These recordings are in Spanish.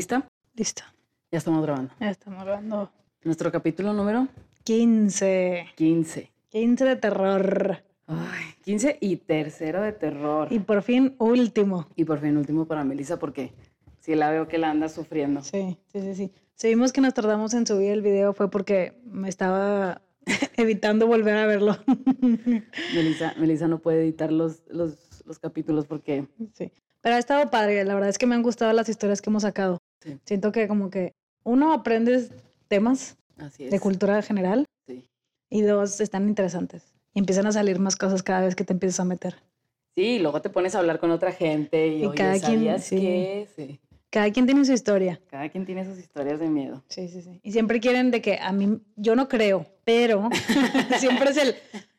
¿Lista? Listo. Ya estamos grabando. Ya estamos grabando. Nuestro capítulo número 15. 15. 15 de terror. Ay, 15 y tercero de terror. Y por fin, último. Y por fin último para Melissa porque sí la veo que la anda sufriendo. Sí, sí, sí, sí. Si vimos que nos tardamos en subir el video fue porque me estaba evitando volver a verlo. Melissa, Melissa no puede editar los, los, los capítulos porque sí. Pero ha estado padre. La verdad es que me han gustado las historias que hemos sacado. Sí. Siento que como que uno aprendes temas así de cultura general Sí. y dos están interesantes. Y empiezan a salir más cosas cada vez que te empiezas a meter. Sí, y luego te pones a hablar con otra gente y, Y oye, cada quien- ¿sabías sí. qué? Sí. Cada quien tiene su historia. Cada quien tiene sus historias de miedo. Sí, sí, sí. Y siempre quieren de que a mí, yo no creo, pero siempre es el,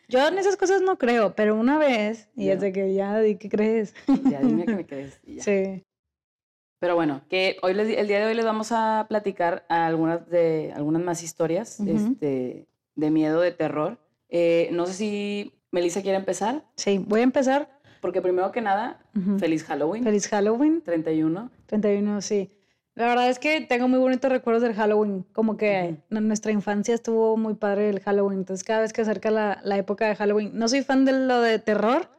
yo en esas cosas no creo, pero una vez, y Ya. es de que ya, ¿de qué crees? Ya dime que me crees. y ya. Sí. Pero bueno, que hoy les- el día de hoy les vamos a platicar algunas de algunas más historias este, de miedo, de terror. Eh, no sé si Melissa quiere empezar, Sí, voy a empezar. porque primero que nada, Ujú. feliz Halloween, Feliz Halloween, 31. 31, sí. La verdad es que tengo muy bonitos recuerdos del Halloween, como que en nuestra infancia estuvo muy padre el Halloween, entonces cada vez que acerca la, la época de Halloween, no soy fan de lo de terror,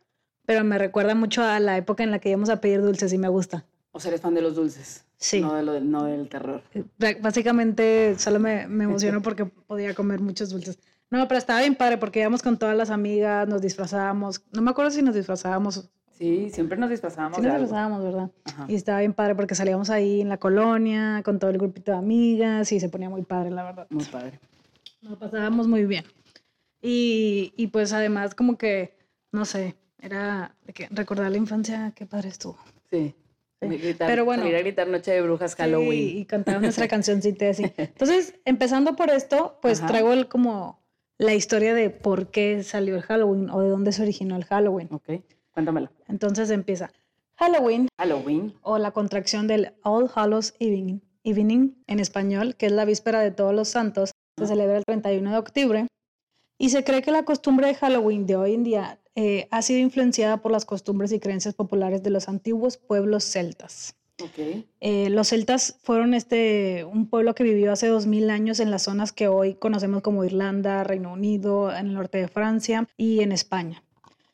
pero me recuerda mucho a la época en la que íbamos a pedir dulces y me gusta. O sea, eres fan de los dulces, Sí. no, de lo, del- no del terror. Bra- Básicamente solo me, me emociono porque podía comer muchos dulces. No, pero estaba bien padre porque íbamos con todas las amigas, nos disfrazábamos. No me acuerdo si nos disfrazábamos. Sí, siempre nos disfrazábamos Sí nos disfrazábamos, ¿verdad? Ajá. Y estaba bien padre porque salíamos ahí en la colonia con todo el grupito de amigas y se ponía muy padre, la verdad. Muy padre. Nos pasábamos muy bien. Y, y pues además como que, no sé, era de que recordar la infancia, qué padre estuvo. Sí. Gritar, Pero bueno. salir a gritar Noche de Brujas Halloween. Sí, y cantar nuestra cancioncita así. Entonces, empezando por esto, pues Ajá. traigo el, como la historia de por qué salió el Halloween o de dónde se originó el Halloween. Ok, cuéntamelo. Entonces empieza. Halloween Halloween. o la contracción del All Hallows Evening, Evening en español, que es la víspera de todos los santos, se celebra el 31 de octubre. Y se cree que la costumbre de Halloween de hoy en día eh, ha sido influenciada por las costumbres y creencias populares de los antiguos pueblos celtas. Eh, los celtas fueron este, un pueblo que vivió hace 2000 años en las zonas que hoy conocemos como Irlanda, Reino Unido, en el norte de Francia y en España.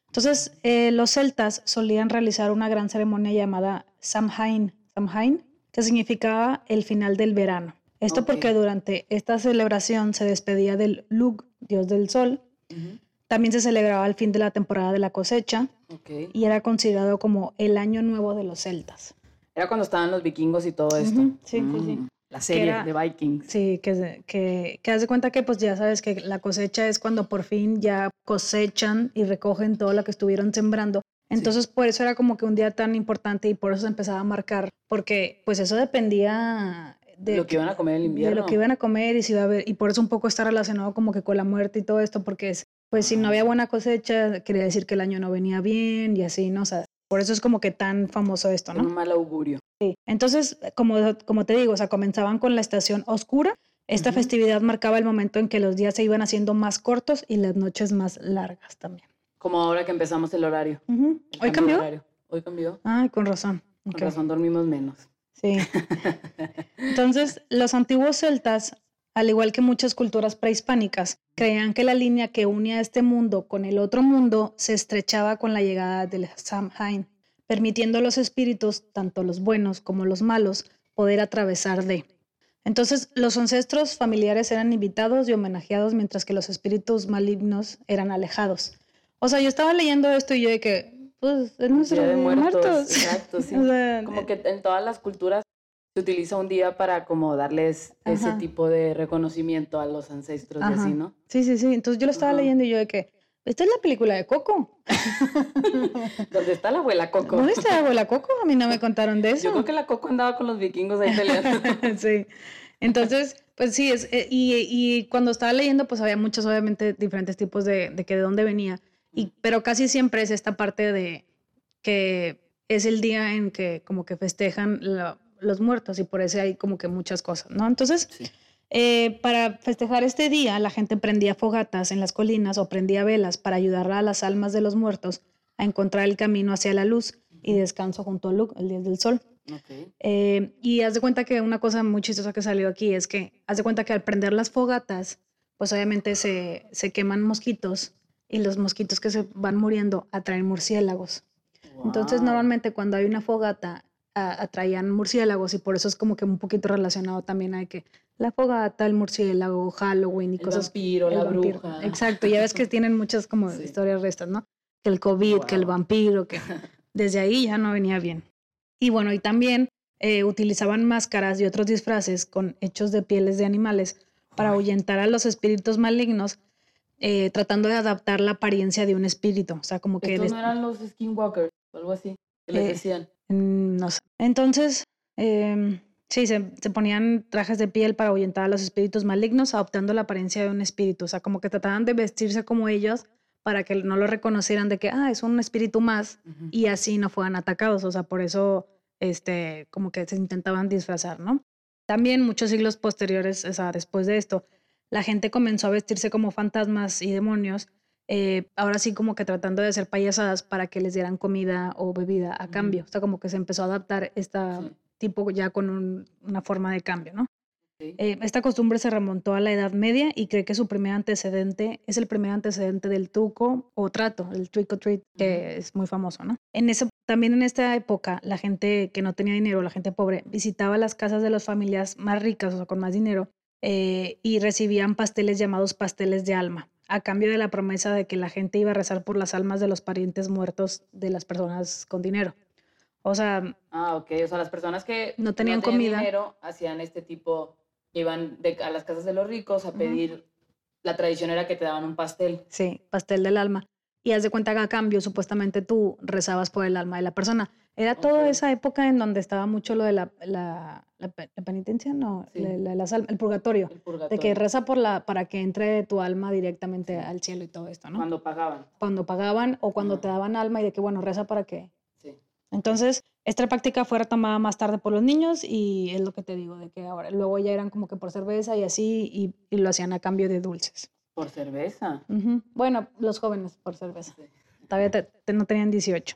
Entonces, eh, los celtas solían realizar una gran ceremonia llamada Samhain, Samhain, que significaba el final del verano. Esto porque durante esta celebración se despedía del Lug, dios del sol. También se celebraba el fin de la temporada de la cosecha Ok. y era considerado como el año nuevo de los celtas. Era cuando estaban los vikingos y todo esto. Ujú, sí, sí, sí. Mm, La serie era- de Vikings. Sí, que, que, que haz de cuenta que pues ya sabes que la cosecha es cuando por fin ya cosechan y recogen todo lo que estuvieron sembrando. Entonces por eso era como que un día tan importante y por eso se empezaba a marcar, porque pues eso dependía de lo que iban a comer el de invierno. lo que iban a comer y si iba a haber, y por eso un poco está relacionado como que con la muerte y todo esto, porque es, pues si no había buena cosecha, quería decir que el año no venía bien y así, ¿no? O sea, por eso es como que tan famoso esto, ¿no? Un mal augurio. Sí. Entonces, como, como te digo, o sea, comenzaban con la estación oscura. Esta festividad marcaba el momento en que los días se iban haciendo más cortos y las noches más largas también. Como ahora que empezamos el horario. Ujú. el ¿Hoy cambió? horario. Hoy cambió. Ay, con razón. Con razón dormimos menos. Sí. Entonces, los antiguos celtas, al igual que muchas culturas prehispánicas, creían que la línea que unía este mundo con el otro mundo se estrechaba con la llegada del Samhain, permitiendo a los espíritus, tanto los buenos como los malos, poder atravesar de. Entonces, los ancestros familiares eran invitados y homenajeados, mientras que los espíritus malignos eran alejados. O sea, yo estaba leyendo esto y yo de que, pues, es nuestro Día de Día de muertos. muertos. Exacto, sí. O sea, Como que en todas las culturas se utiliza un día para como darles ese tipo de reconocimiento a los ancestros y Ajá. así, ¿no? Sí, sí, sí. Entonces yo lo estaba Ajá. leyendo y yo de que, esta es la película de Coco. ¿Dónde está la abuela Coco? ¿Dónde está la abuela Coco? A mí no me contaron de eso. Yo creo que la Coco andaba con los vikingos ahí peleando. sí. Entonces, pues sí, es, eh, y, y cuando estaba leyendo, pues había muchos, obviamente, diferentes tipos de, de que de dónde venía. Y, pero casi siempre es esta parte de que es el día en que como que festejan la- los muertos y por eso hay como que muchas cosas, ¿no? Entonces, Sí. eh, para festejar este día, la gente prendía fogatas en las colinas o prendía velas para ayudar a las almas de los muertos a encontrar el camino hacia la luz y descanso junto a Luke, el dios del sol. Eh, y haz de cuenta que una cosa muy chistosa que salió aquí es que haz de cuenta que al prender las fogatas, pues obviamente se, se queman mosquitos y los mosquitos que se van muriendo atraen murciélagos. Entonces normalmente cuando hay una fogata a- atraían murciélagos y por eso es como que un poquito relacionado también hay que la fogata, el murciélago, Halloween y El cosas. vampiro, el la vampiro. bruja. Exacto, ya ves que tienen muchas como Sí. historias restas, ¿no? Que el COVID, que el vampiro, que desde ahí ya no venía bien. Y bueno, y también eh, utilizaban máscaras y otros disfraces con hechos de pieles de animales para ahuyentar a los espíritus malignos, eh, tratando de adaptar la apariencia de un espíritu. O sea, como que... Estos no eran los skinwalkers o algo así. Que les Eh, decían. Mm, No sé. Entonces, em, sí, se, se ponían trajes de piel para ahuyentar a los espíritus malignos, adoptando la apariencia de un espíritu. O sea, como que trataban de vestirse como ellos para que no lo reconocieran de que, ah, es un espíritu más y así no fueran atacados. O sea, por eso, este, como que se intentaban disfrazar, ¿no? También muchos siglos posteriores, o sea, después de esto, la gente comenzó a vestirse como fantasmas y demonios, eh, ahora sí como que tratando de hacer payasadas para que les dieran comida o bebida a cambio. O sea, como que se empezó a adaptar esta Sí. tipo ya con un- una forma de cambio, ¿no? Sí. Eh, esta costumbre se remontó a la Edad Media y cree que su primer antecedente es el primer antecedente del truco o trato, el trick or treat, que es muy famoso, ¿no? En ese, también en esta época, la gente que no tenía dinero, la gente pobre, visitaba las casas de las familias más ricas, o sea, con más dinero, eh, y recibían pasteles llamados pasteles de alma, a cambio de la promesa de que la gente iba a rezar por las almas de los parientes muertos de las personas con dinero. O sea, Ah, ok. O sea, las personas que No tenían comida. dinero hacían este tipo, iban de- a las casas de los ricos a pedir. La tradición era que te daban un pastel. Sí, pastel del alma. Y haz de cuenta que a cambio, supuestamente tú rezabas por el alma de la persona. Era toda esa época en donde estaba mucho lo de la, la, la pe- la penitencia, no, Sí. el purgatorio. El De purgatorio. que reza por la, para que entre tu alma directamente Sí. al cielo y todo esto, ¿no? Cuando pagaban. Cuando pagaban o cuando Ajá. te daban alma y de que, bueno, reza para que. Sí. Entonces, esta práctica fue retomada más tarde por los niños y es lo que te digo, de que ahora, luego ya eran como que por cerveza y así, y, y lo hacían a cambio de dulces. Por cerveza. Bueno, los jóvenes por cerveza. Sí. todavía te- te- no tenían 18.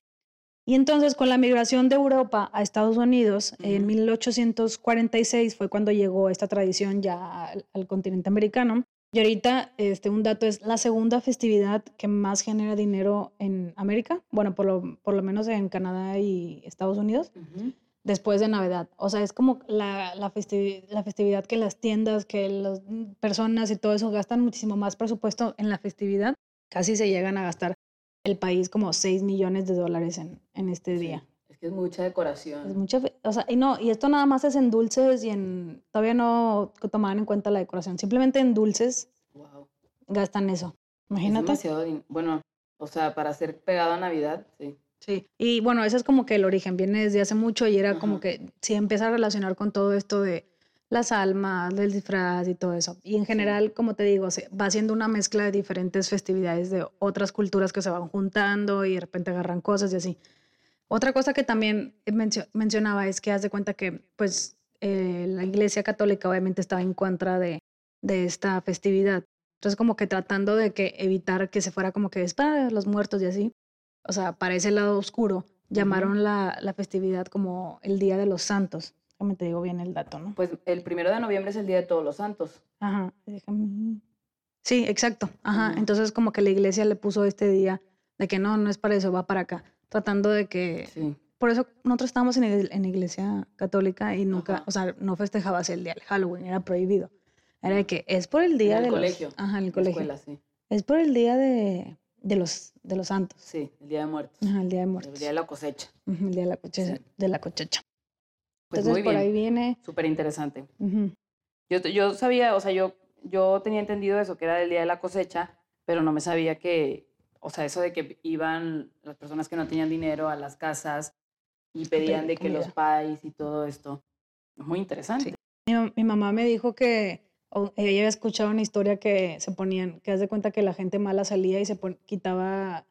Y entonces con la migración de Europa a Estados Unidos, en Ujú. 1846 fue cuando llegó esta tradición ya al, al continente americano. Y ahorita este, un dato es la segunda festividad que más genera dinero en América, bueno, por lo, por lo menos en Canadá y Estados Unidos, Ujú. Después de Navidad. O sea, es como la, la, festivi- la festividad que las tiendas, que las personas y todo eso gastan muchísimo más presupuesto en la festividad. Casi se llegan a gastar el país como 6 millones de dólares en, en este Sí. día. Es que es mucha decoración. Es mucha, o sea, y no, y esto nada más es en dulces y en, todavía no tomaban en cuenta la decoración, simplemente en dulces Wow. gastan eso. Es Imagínate. demasiado din- Bueno, o sea, para ser pegado a Navidad, sí. Sí, y bueno, ese es como que el origen, viene desde hace mucho y era como que se empieza a relacionar con todo esto de las almas, del disfraz y todo eso. Y en general, como te digo, se va haciendo una mezcla de diferentes festividades de otras culturas que se van juntando y de repente agarran cosas y así. Otra cosa que también mencio- mencionaba es que haz de cuenta que pues eh, la iglesia católica obviamente estaba en contra de, de esta festividad. Entonces como que tratando de que evitar que se fuera como que es para los muertos y así. O sea, para ese lado oscuro, llamaron la, la festividad como el Día de los Santos. Déjame te digo bien el dato, ¿no? Pues el primero de noviembre es el Día de Todos los Santos. Ajá, déjame- Sí, exacto. Ajá. Entonces como que la iglesia le puso este día de que no, no es para eso, va para acá. Tratando de que... Sí. Por eso nosotros estábamos en, igle- en iglesia católica y nunca, Ajá. o sea, no festejabas el día del Halloween, era prohibido. Era de que es por el día el de los- colegio, Ajá, en el La colegio. escuela, sí. Es por el día de, de los, de los santos. Sí, el Día de Muertos. Ajá, el día de El muertos. Día de la cosecha. El día de la cosecha. Sí. De la cosecha. Pues Entonces muy por bien. ahí viene. Súper interesante. ujú, Yo, yo sabía, o sea, yo, yo tenía entendido eso, que era el día de la cosecha, pero no me sabía que, o sea, eso de que iban las personas que no tenían dinero a las casas y pedían de que los comida. pais y todo esto. Muy interesante. Mi, mam- mi mamá me dijo que ella había escuchado una historia que se ponían, que haz de cuenta que la gente mala salía y se pon- quitaba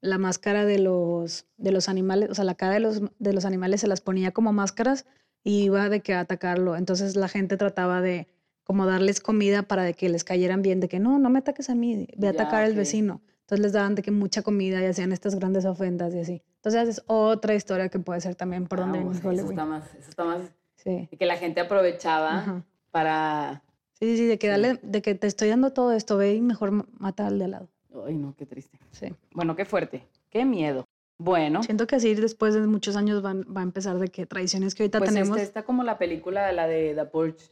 la máscara de los, de los animales, o sea, la cara de los, de los animales se las ponía como máscaras y iba de que a atacarlo. Entonces la gente trataba de como darles comida para de que les cayeran bien, de que no, no me ataques a mí, ve a Ya, atacar al ok. vecino. Entonces les daban de que mucha comida y hacían estas grandes ofrendas y así. Entonces es otra historia que puede ser también por donde Ah, viene o sea, eso está más, eso está más, Sí. que la gente aprovechaba Ajá. para, Sí, sí, de que, dale, de que te estoy dando todo esto, ve y mejor ma- mata al de al lado. ay no, qué triste. Sí. Bueno, qué fuerte, qué miedo. Bueno, Siento que así después de muchos años van, va a empezar de que tradiciones que ahorita pues tenemos este está como la película, la de The Purge,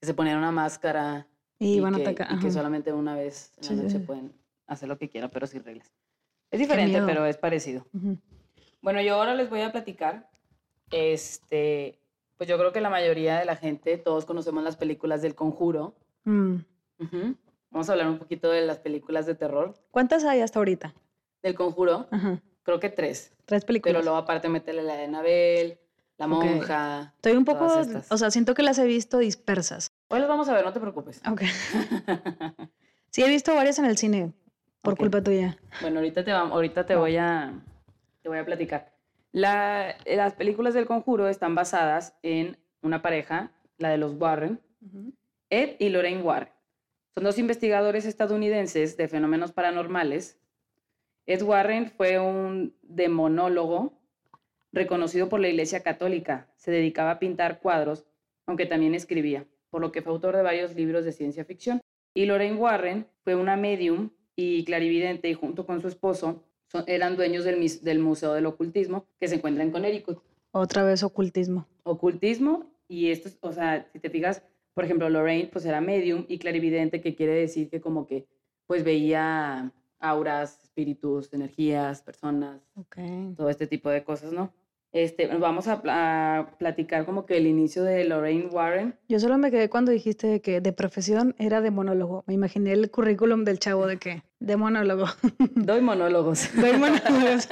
que se ponían una máscara y, van a que, atacar. y que solamente una vez en Sí, la noche sí. pueden hacer lo que quieran, pero sin reglas. Es diferente, pero es parecido. Ujú. Bueno, yo ahora les voy a platicar. Este, pues yo creo que la mayoría de la gente, todos conocemos las películas del Conjuro. Mm. Vamos a hablar un poquito de las películas de terror. ¿Cuántas hay hasta ahorita? Del Conjuro, Ajá. creo que tres. Tres películas. Pero luego aparte meterle la de Anabel, la monja. Estoy un poco, o sea, siento que las he visto dispersas. Hoy las vamos a ver, no te preocupes. Ok. Sí, he visto varias en el cine por culpa tuya. Bueno, ahorita te, vam- ahorita te, Va. voy, a, te voy a platicar. La- las películas del Conjuro están basadas en una pareja, la de los Warren, Ed y Lorraine Warren. Son dos investigadores estadounidenses de fenómenos paranormales. Ed Warren fue un demonólogo reconocido por la Iglesia Católica. Se dedicaba a pintar cuadros, aunque también escribía, por lo que fue autor de varios libros de ciencia ficción. Y Lorraine Warren fue una medium y clarividente y junto con su esposo son- eran dueños del, del Museo del Ocultismo que se encuentra en Connecticut Otra vez ocultismo. ocultismo y esto, es- o sea, si te fijas, por ejemplo, Lorraine pues era medium y clarividente, que quiere decir que como que pues veía auras, espíritus, energías, personas, Ok. todo este tipo de cosas, ¿no? Este, vamos a, pla- a platicar como que el inicio de Lorraine Warren. Yo solo me quedé cuando dijiste que de profesión era de monólogo. Me imaginé el currículum del chavo de que de monólogo. Doy monólogos. Doy monólogos.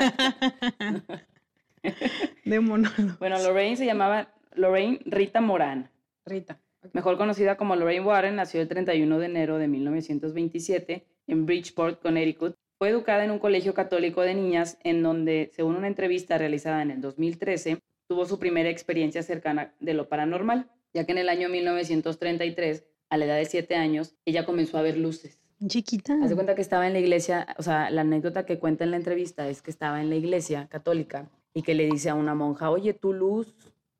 de monólogo. Bueno, Lorraine se llamaba Lorraine Rita Morán. Rita. Mejor conocida como Lorraine Warren, nació el 31 de enero de 1927 en Bridgeport, Connecticut. Fue educada en un colegio católico de niñas en donde, según una entrevista realizada en el 2013, tuvo su primera experiencia cercana de lo paranormal, ya que en el año 1933, a la edad de 7 años, ella comenzó a ver luces. Chiquita. Haz de cuenta que estaba en la iglesia, o sea, la anécdota que cuenta en la entrevista es que estaba en la iglesia católica y que le dice a una monja, oye, tu luz,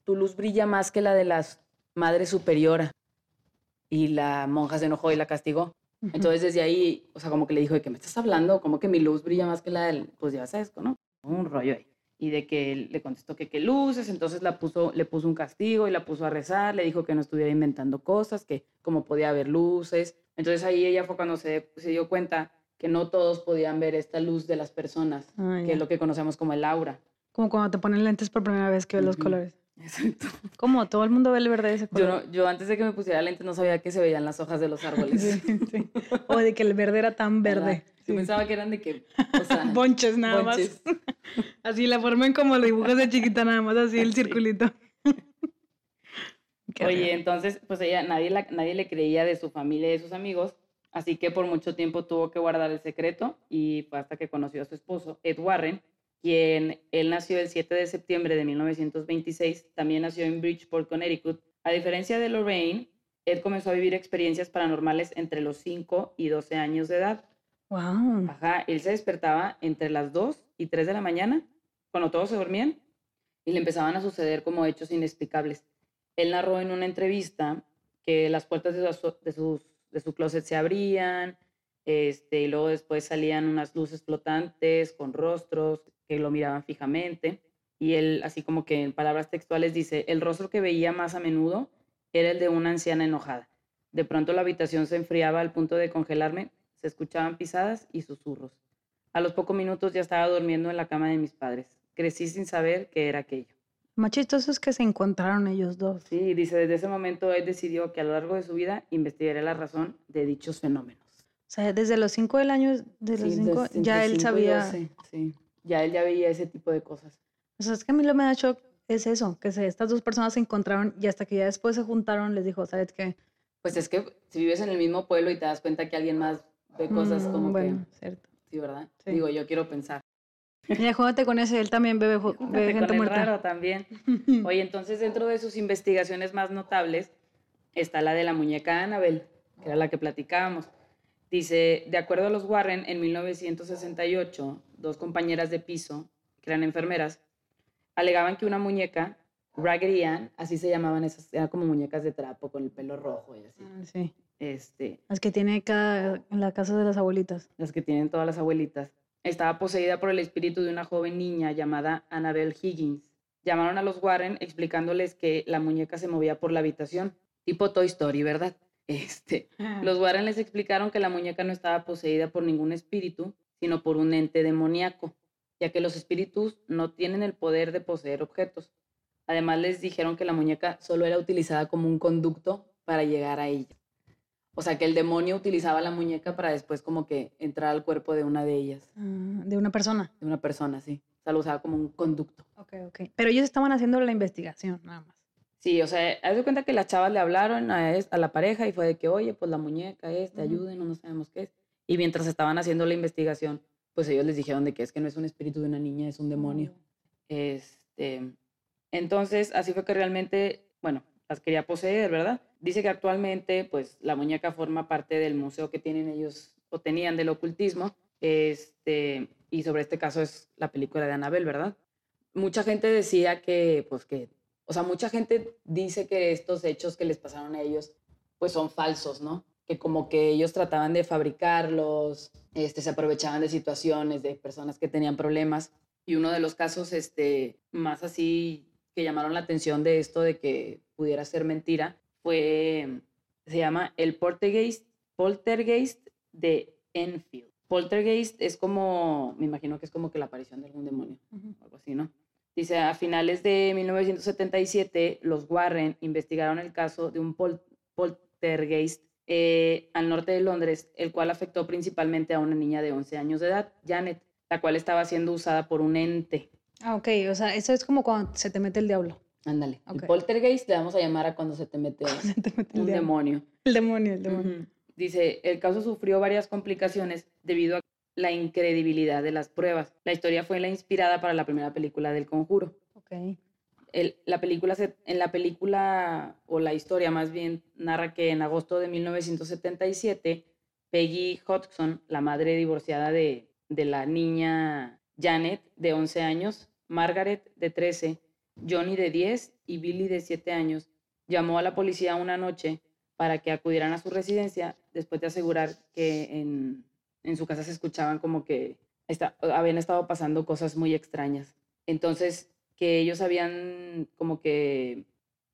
tu luz brilla más que la de las Madre Superiora. Y la monja se enojó y la castigó. Entonces desde ahí, o sea, como que le dijo, ¿de qué me estás hablando? Como que mi luz brilla más que la del, pues ya sabes, ¿no? Un rollo ahí. Y de que le contestó que qué luces, entonces la puso, le puso un castigo y la puso a rezar, le dijo que no estuviera inventando cosas, que como podía haber luces. Entonces ahí ella fue cuando se, se dio cuenta que no todos podían ver esta luz de las personas, Ah, que es lo que conocemos como el aura. Como cuando te ponen lentes por primera vez que ves los Ujú. colores. Exacto. Como todo el mundo ve el verde de ese Yo, color. no, yo antes de que me pusiera lentes no sabía que se veían las hojas de los árboles. Sí, sí. O de que el verde era tan verde. Yo Sí. pensaba que eran de que, o sea, Bonches nada bonches. más. Así la formen como lo dibujas de chiquita nada más, así el circulito. Qué Oye, entonces, pues ella, nadie, la- nadie le creía de su familia y de sus amigos, así que por mucho tiempo tuvo que guardar el secreto y fue hasta que conoció a su esposo, Ed Warren, quien él nació el 7 de septiembre de 1926, también nació en Bridgeport, Connecticut. A diferencia de Lorraine, Ed comenzó a vivir experiencias paranormales entre los 5 y 12 años de edad. Wow. Ajá, él se despertaba entre las 2 y 3 de la mañana, cuando todos se dormían, y le empezaban a suceder como hechos inexplicables. Él narró en una entrevista que las puertas de su, de sus- de su closet se abrían, este, y luego después salían unas luces flotantes con rostros que lo miraban fijamente. Y él, así como que en palabras textuales, dice, el rostro que veía más a menudo era el de una anciana enojada. De pronto la habitación se enfriaba al punto de congelarme, se escuchaban pisadas y susurros. A los pocos minutos ya estaba durmiendo en la cama de mis padres. Crecí sin saber qué era aquello. Más chistoso es que se encontraron ellos dos. Sí, dice, desde ese momento él decidió que a lo largo de su vida investigaría la razón de dichos fenómenos. O sea, desde los cinco del año, de los Sí, cinco, ya él cinco sabía. doce, sí, ya él ya veía ese tipo de cosas. O sea, es que a mí lo que me da shock es eso, que se- estas dos personas se encontraron y hasta que ya después se juntaron les dijo, ¿sabes qué? Pues es que si vives en el mismo pueblo y te das cuenta que alguien más ve cosas Mm, como bueno, cierto. que, sí, ¿verdad? Sí. Digo, yo quiero pensar. Ya jódate con ese, él también bebe, bebe con gente el muerta. raro también. Oye, entonces dentro de sus investigaciones más notables está la de la muñeca Annabel, que era la que platicábamos. Dice, de acuerdo a los Warren, en 1968, dos compañeras de piso que eran enfermeras, alegaban que una muñeca, Raggedy Ann, así se llamaban esas, eran como muñecas de trapo con el pelo rojo y así. Ah, sí. Este, Las que tiene cada, en la casa de las abuelitas. las que tienen todas las abuelitas, estaba poseída por el espíritu de una joven niña llamada Annabelle Higgins. Llamaron a los Warren explicándoles que la muñeca se movía por la habitación, tipo Toy Story, ¿verdad? Este, los Warren les explicaron que la muñeca no estaba poseída por ningún espíritu, sino por un ente demoníaco, ya que los espíritus no tienen el poder de poseer objetos. Además les dijeron que la muñeca solo era utilizada como un conducto para llegar a ella. O sea, que el demonio utilizaba la muñeca para después como que entrar al cuerpo de una de ellas, Ah, de una persona. de una persona, sí. O sea, lo usaba como un conducto. Ok, ok. Pero ellos estaban haciendo la investigación, nada más. Sí, o sea, haz de cuenta que las chavas le hablaron a, es- a la pareja y fue de que, oye, pues la muñeca esta, Ujú. ayúdenos, no sabemos qué es. Y mientras estaban haciendo la investigación, pues ellos les dijeron de que es que no es un espíritu de una niña, es un demonio. Este, entonces, así fue que realmente, bueno, las quería poseer, ¿verdad? Dice que actualmente, pues, la muñeca forma parte del museo que tienen ellos o tenían del ocultismo. Este, y sobre este caso es la película de Annabelle, ¿verdad? Mucha gente decía que, pues, que, o sea, mucha gente dice que estos hechos que les pasaron a ellos, pues, son falsos, ¿no? Que como que ellos trataban de fabricarlos, este, se aprovechaban de situaciones, de personas que tenían problemas. Y uno de los casos este, más así que llamaron la atención de esto de que pudiera ser mentira fue, se llama el poltergeist, poltergeist de Enfield. Poltergeist es como, me imagino que es como que la aparición de algún demonio, algo así, ¿no? Dice, a finales de 1977, los Warren investigaron el caso de un pol- poltergeist eh, al norte de Londres, el cual afectó principalmente a una niña de 11 años de edad, Janet, la cual estaba siendo usada por un ente. Ah, ok. O sea, eso es como cuando se te mete el diablo. Ándale. Ok. El poltergeist le vamos a llamar a cuando se te mete Se te mete el un diablo. demonio. El demonio, el demonio. Ujú. Dice, el caso sufrió varias complicaciones debido a la incredibilidad de las pruebas. La historia fue la inspirada para la primera película del Conjuro. Ok. La película en la película, o la historia más bien, narra que en agosto de 1977, Peggy Hodgson, la madre divorciada de, de la niña Janet, de 11 años, Margaret, de 13, Johnny, de 10 y Billy, de 7 años, llamó a la policía una noche para que acudieran a su residencia después de asegurar que en, en su casa se escuchaban como que esta- habían estado pasando cosas muy extrañas. Entonces, que ellos habían como que,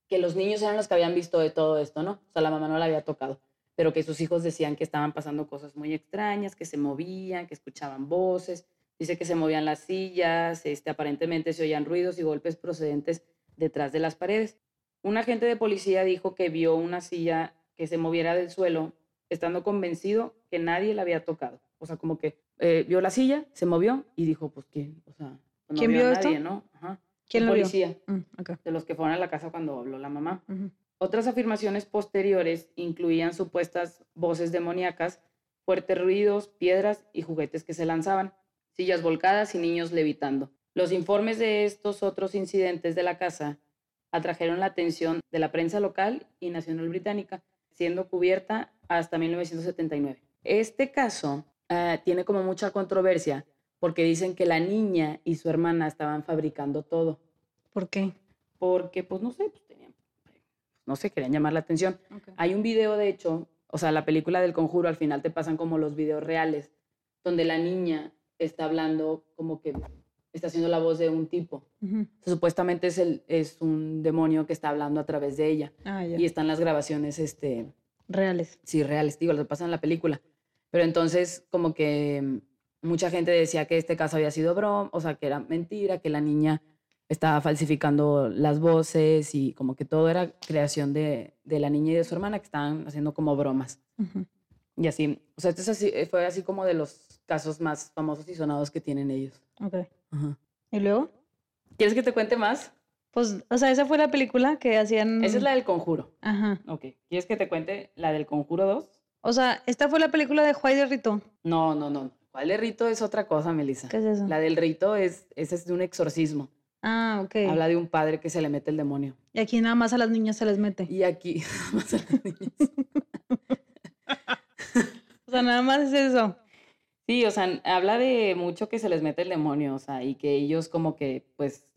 que los niños eran los que habían visto de todo esto, ¿no? O sea, la mamá no la había tocado, pero que sus hijos decían que estaban pasando cosas muy extrañas, que se movían, que escuchaban voces, dice que se movían las sillas, este, aparentemente se oían ruidos y golpes procedentes detrás de las paredes. Un agente de policía dijo que vio una silla que se moviera del suelo, estando convencido que nadie la había tocado. O sea, como que eh, vio la silla, se movió y dijo, pues, ¿quién? O sea, pues, no ¿Quién vio vio a esto? nadie, ¿no? ¿Quién lo policía, Mm, de los que fueron a la casa cuando habló la mamá. Otras afirmaciones posteriores incluían supuestas voces demoníacas, fuertes ruidos, piedras y juguetes que se lanzaban, sillas volcadas y niños levitando. Los informes de estos otros incidentes de la casa atrajeron la atención de la prensa local y nacional británica, siendo cubierta hasta 1979. Este caso ah, tiene como mucha controversia porque dicen que la niña y su hermana estaban fabricando todo ¿Por qué? porque pues no sé, pues tenían, no sé, querían llamar la atención. Ok. Hay un video, de hecho, o sea, la película del conjuro, al final te pasan como los videos reales, donde la niña está hablando como que está haciendo la voz de un tipo. Ujú. Supuestamente es, el, es un demonio que está hablando a través de ella. Ah. Y están las grabaciones, este, Reales. sí, reales, digo, lo que pasa en la película. Pero entonces, como que mucha gente decía que este caso había sido broma, o sea, que era mentira, que la niña estaba falsificando las voces y como que todo era creación de, de la niña y de su hermana que estaban haciendo como bromas. Y así, o sea, este es así, eh, fue así como de los casos más famosos y sonados que tienen ellos. Ok. Ajá. ¿Y luego? ¿Quieres que te cuente más? Pues, o sea, esa fue la película que hacían. Esa es la del conjuro. Ajá. Ok. ¿Quieres que te cuente la del conjuro 2? O sea, esta fue la película de Juárez de Rito. No, no, no. ¿Cuál de rito es otra cosa, Melissa? ¿Qué es eso? La del rito es, ese es de un exorcismo. Ah, ok. Habla de un padre que se le mete el demonio. Y aquí nada más a las niñas se les mete. Y aquí, más a las niñas. O sea, nada más es eso. Sí, o sea, habla de mucho que se les mete el demonio, o sea, y que ellos como que, pues,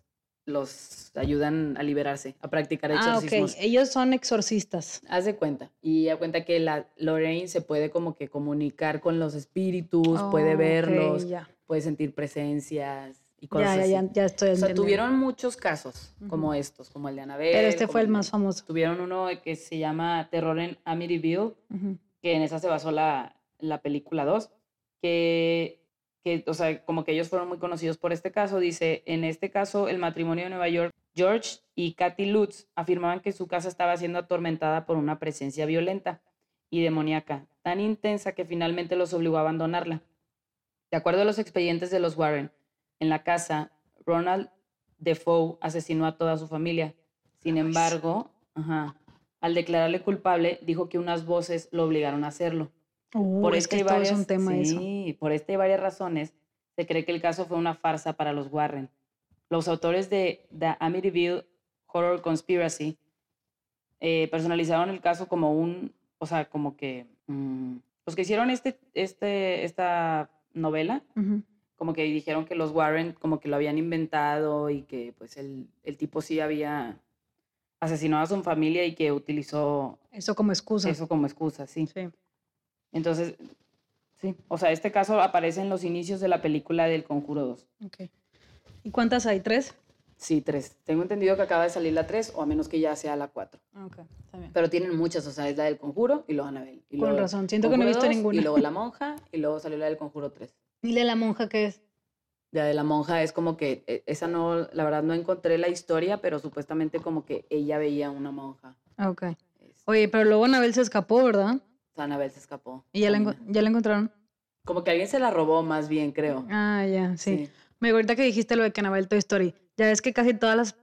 los ayudan a liberarse, a practicar Ah, exorcismos. ok. Ellos son exorcistas. Haz de cuenta. Y da cuenta que la Lorraine se puede como que comunicar con los espíritus, puede Ok, verlos, puede sentir presencias y cosas Ya, ya, así. ya, ya estoy O sea, tuvieron muchos casos como estos, como el de Annabelle. Pero este fue el más famoso. Tuvieron uno que se llama Terror en Amityville, que en esa se basó la, la película 2, que, que, o sea, como que ellos fueron muy conocidos por este caso. Dice, en este caso, el matrimonio de Nueva York, George y Kathy Lutz afirmaban que su casa estaba siendo atormentada por una presencia violenta y demoníaca, tan intensa que finalmente los obligó a abandonarla. De acuerdo a los expedientes de los Warren, en la casa, Ronald Defoe asesinó a toda su familia. Sin embargo, ajá, al declararle culpable, dijo que unas voces lo obligaron a hacerlo. Uh, Por es este que y todo es un varias- tema eso. sí, por esta y varias razones, se cree que el caso fue una farsa para los Warren. Los autores de The Amityville Horror Conspiracy eh, personalizaron el caso como un, o sea, como que mm, los que hicieron este, este, esta novela, Ujú. como que dijeron que los Warren como que lo habían inventado y que pues el, el tipo sí había asesinado a su familia y que utilizó Eso como excusa. eso como excusa, sí. Sí. Entonces, sí, o sea, este caso aparece en los inicios de la película del Conjuro 2. ok. ¿Y cuántas hay? ¿Tres? Sí, tres. Tengo entendido que acaba de salir la 3 o a menos que ya sea la 4. Ok, está bien. Pero tienen muchas, o sea, es la del Conjuro y luego Annabelle. Y Con luego razón, siento que no he visto 2, ninguna. Y luego La Monja y luego salió la del Conjuro 3. ¿Y de la monja qué es? La de La Monja es como que, eh, esa no, la verdad no encontré la historia, pero supuestamente como que ella veía una monja. Ah, Ok. Es- Oye, pero luego Anabel se escapó, ¿verdad? Annabelle se escapó. ¿Y ya la, ya encontraron? Como que alguien se la robó más bien, creo. Ah, ya, sí. Sí. Me ahorita que dijiste lo de que Anabel Toy Story. Ya ves que casi todas las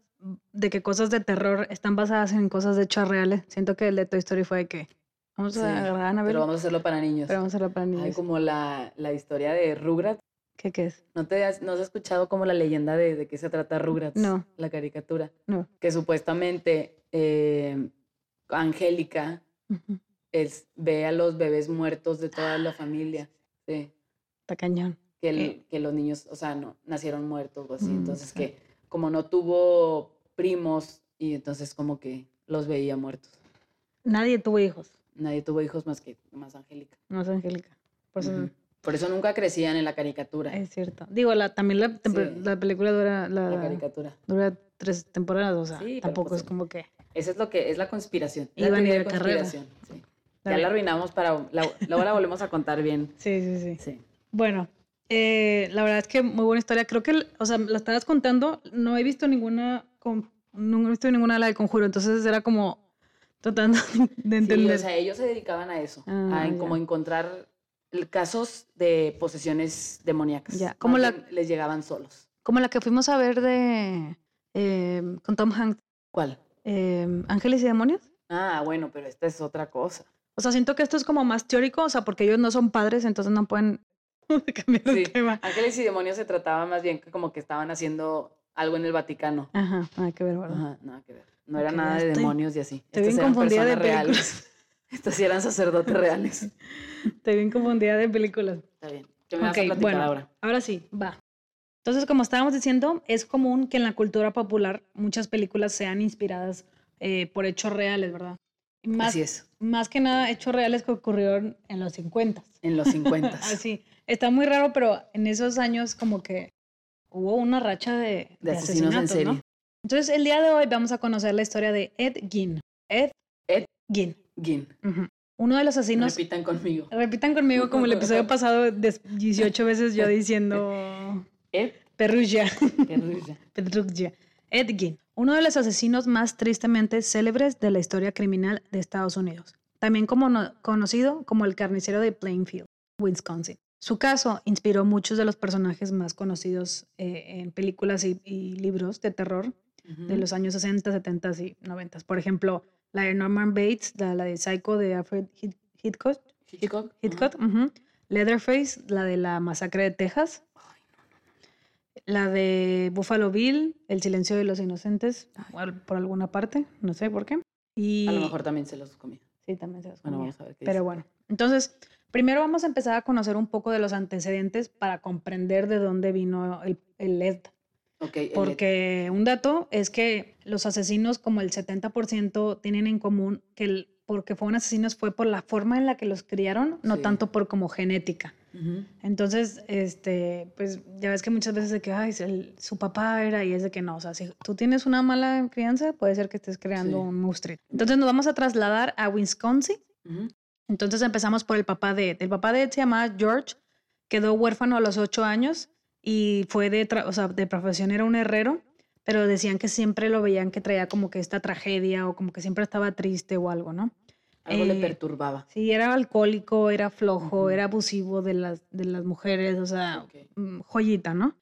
de que cosas de terror están basadas en cosas de hechos reales. Siento que el de Toy Story fue de que vamos Sí, a agarrar a Anabel, Pero vamos a hacerlo para niños. pero vamos a hacerlo para Ay, niños. como la, la historia de Rugrats. ¿Qué, ¿Qué es? ¿No, te has, ¿No has escuchado como la leyenda de, de qué se trata Rugrats? No. La caricatura. No. Que supuestamente eh, Angélica. Es, ve a los bebés muertos de toda la familia. Sí. Está cañón. Que, el- Eh. que los niños, o sea, no, nacieron muertos o así. Mm, Entonces que como no tuvo primos y entonces como que los veía muertos. Nadie tuvo hijos, Nadie tuvo hijos más que más Angélica. es Angélica. Por eso. Por eso nunca crecían en la caricatura. es cierto. Digo, la, también la, Sí. la película dura, la, La caricatura. dura tres temporadas, o sea, Sí, pero tampoco pues es como que... Esa es lo que es la conspiración. la Iban a teoría ir de carrera. sí. Ya la arruinamos para. la- luego la volvemos a contar bien. Sí, sí, sí. Sí. Bueno, eh, la verdad es que muy buena historia. Creo que, o sea, la estabas contando, no he visto ninguna, no he visto ninguna de la de Conjuro, entonces era como tratando de Sí, entender. o sea, ellos se dedicaban a eso, Ah, a ya. como encontrar casos de posesiones demoníacas. Ya, como la- les llegaban solos. Como la que fuimos a ver de eh, con Tom Hanks, ¿Cuál? eh, Ángeles y Demonios. Ah, bueno, pero esta es otra cosa. O sea, siento que esto es como más teórico, o sea, porque ellos no son padres, entonces no pueden cambiar Sí, el tema. Ángeles y demonios se trataba más bien como que estaban haciendo algo en el Vaticano. Ajá, nada que ver, ¿verdad? Ajá, nada que ver. No era nada de estoy- demonios y así. estoy Estas bien eran confundida de películas. reales. Estos sí eran sacerdotes reales. Estoy bien confundida de películas. Está bien. ¿Qué me vas a bueno, ahora? ahora sí, va. Entonces, como estábamos diciendo, es común que en la cultura popular muchas películas sean inspiradas eh, por hechos reales, ¿verdad? Más, Así es. más que nada, hechos reales que ocurrieron en los 50. En los 50. Así. Está muy raro, pero en esos años como que hubo una racha de, de asesinos en serie. ¿no? Entonces, el día de hoy vamos a conocer la historia de Ed Gein. Ed, Ed Gein. Ujú. Uno de los asesinos Repitan conmigo. Repitan conmigo como el episodio pasado, de 18 veces yo diciendo Ed Perugia, Guerrilla. Perugia. Ed Gein, uno de los asesinos más tristemente célebres de la historia criminal de Estados Unidos, también como no- conocido como el carnicero de Plainfield, Wisconsin. Su caso inspiró muchos de los personajes más conocidos eh, en películas y, y libros de terror de los años 60, 70 y 90. Por ejemplo, la de Norman Bates, la, la de Psycho de Alfred Hit- Hitchcock, Hitchcock. Hitchcock, ujú. Leatherface, la de la masacre de Texas. La de Buffalo Bill, El silencio de los inocentes, por alguna parte, no sé por qué. Y A lo mejor también se los comí. sí, también se los Bueno, comía. vamos a ver qué Pero dice. bueno, entonces Primero vamos a empezar a conocer un poco de los antecedentes para comprender de dónde vino el, el LED. Okay, el- Porque un dato es que los asesinos, como el 70%, tienen en común que el, porque fueron asesinos fue por la forma en la que los criaron, no Sí. tanto por como genética. Entonces, este, pues ya ves que muchas veces de que, ay, el- su papá era y es de que no, o sea, si tú tienes una mala crianza, puede ser que estés creando Sí. un monstruo. Entonces nos vamos a trasladar a Wisconsin. Entonces empezamos por el papá de Ed. El papá de Ed se llamaba George, quedó huérfano a los ocho años y fue de, o sea, de profesión era un herrero, pero decían que siempre lo veían que traía como que esta tragedia o como que siempre estaba triste o algo, ¿no? Algo le Eh, perturbaba. Sí, era alcohólico, era flojo, era abusivo de las, de las mujeres, o sea, mm, joyita, ¿no?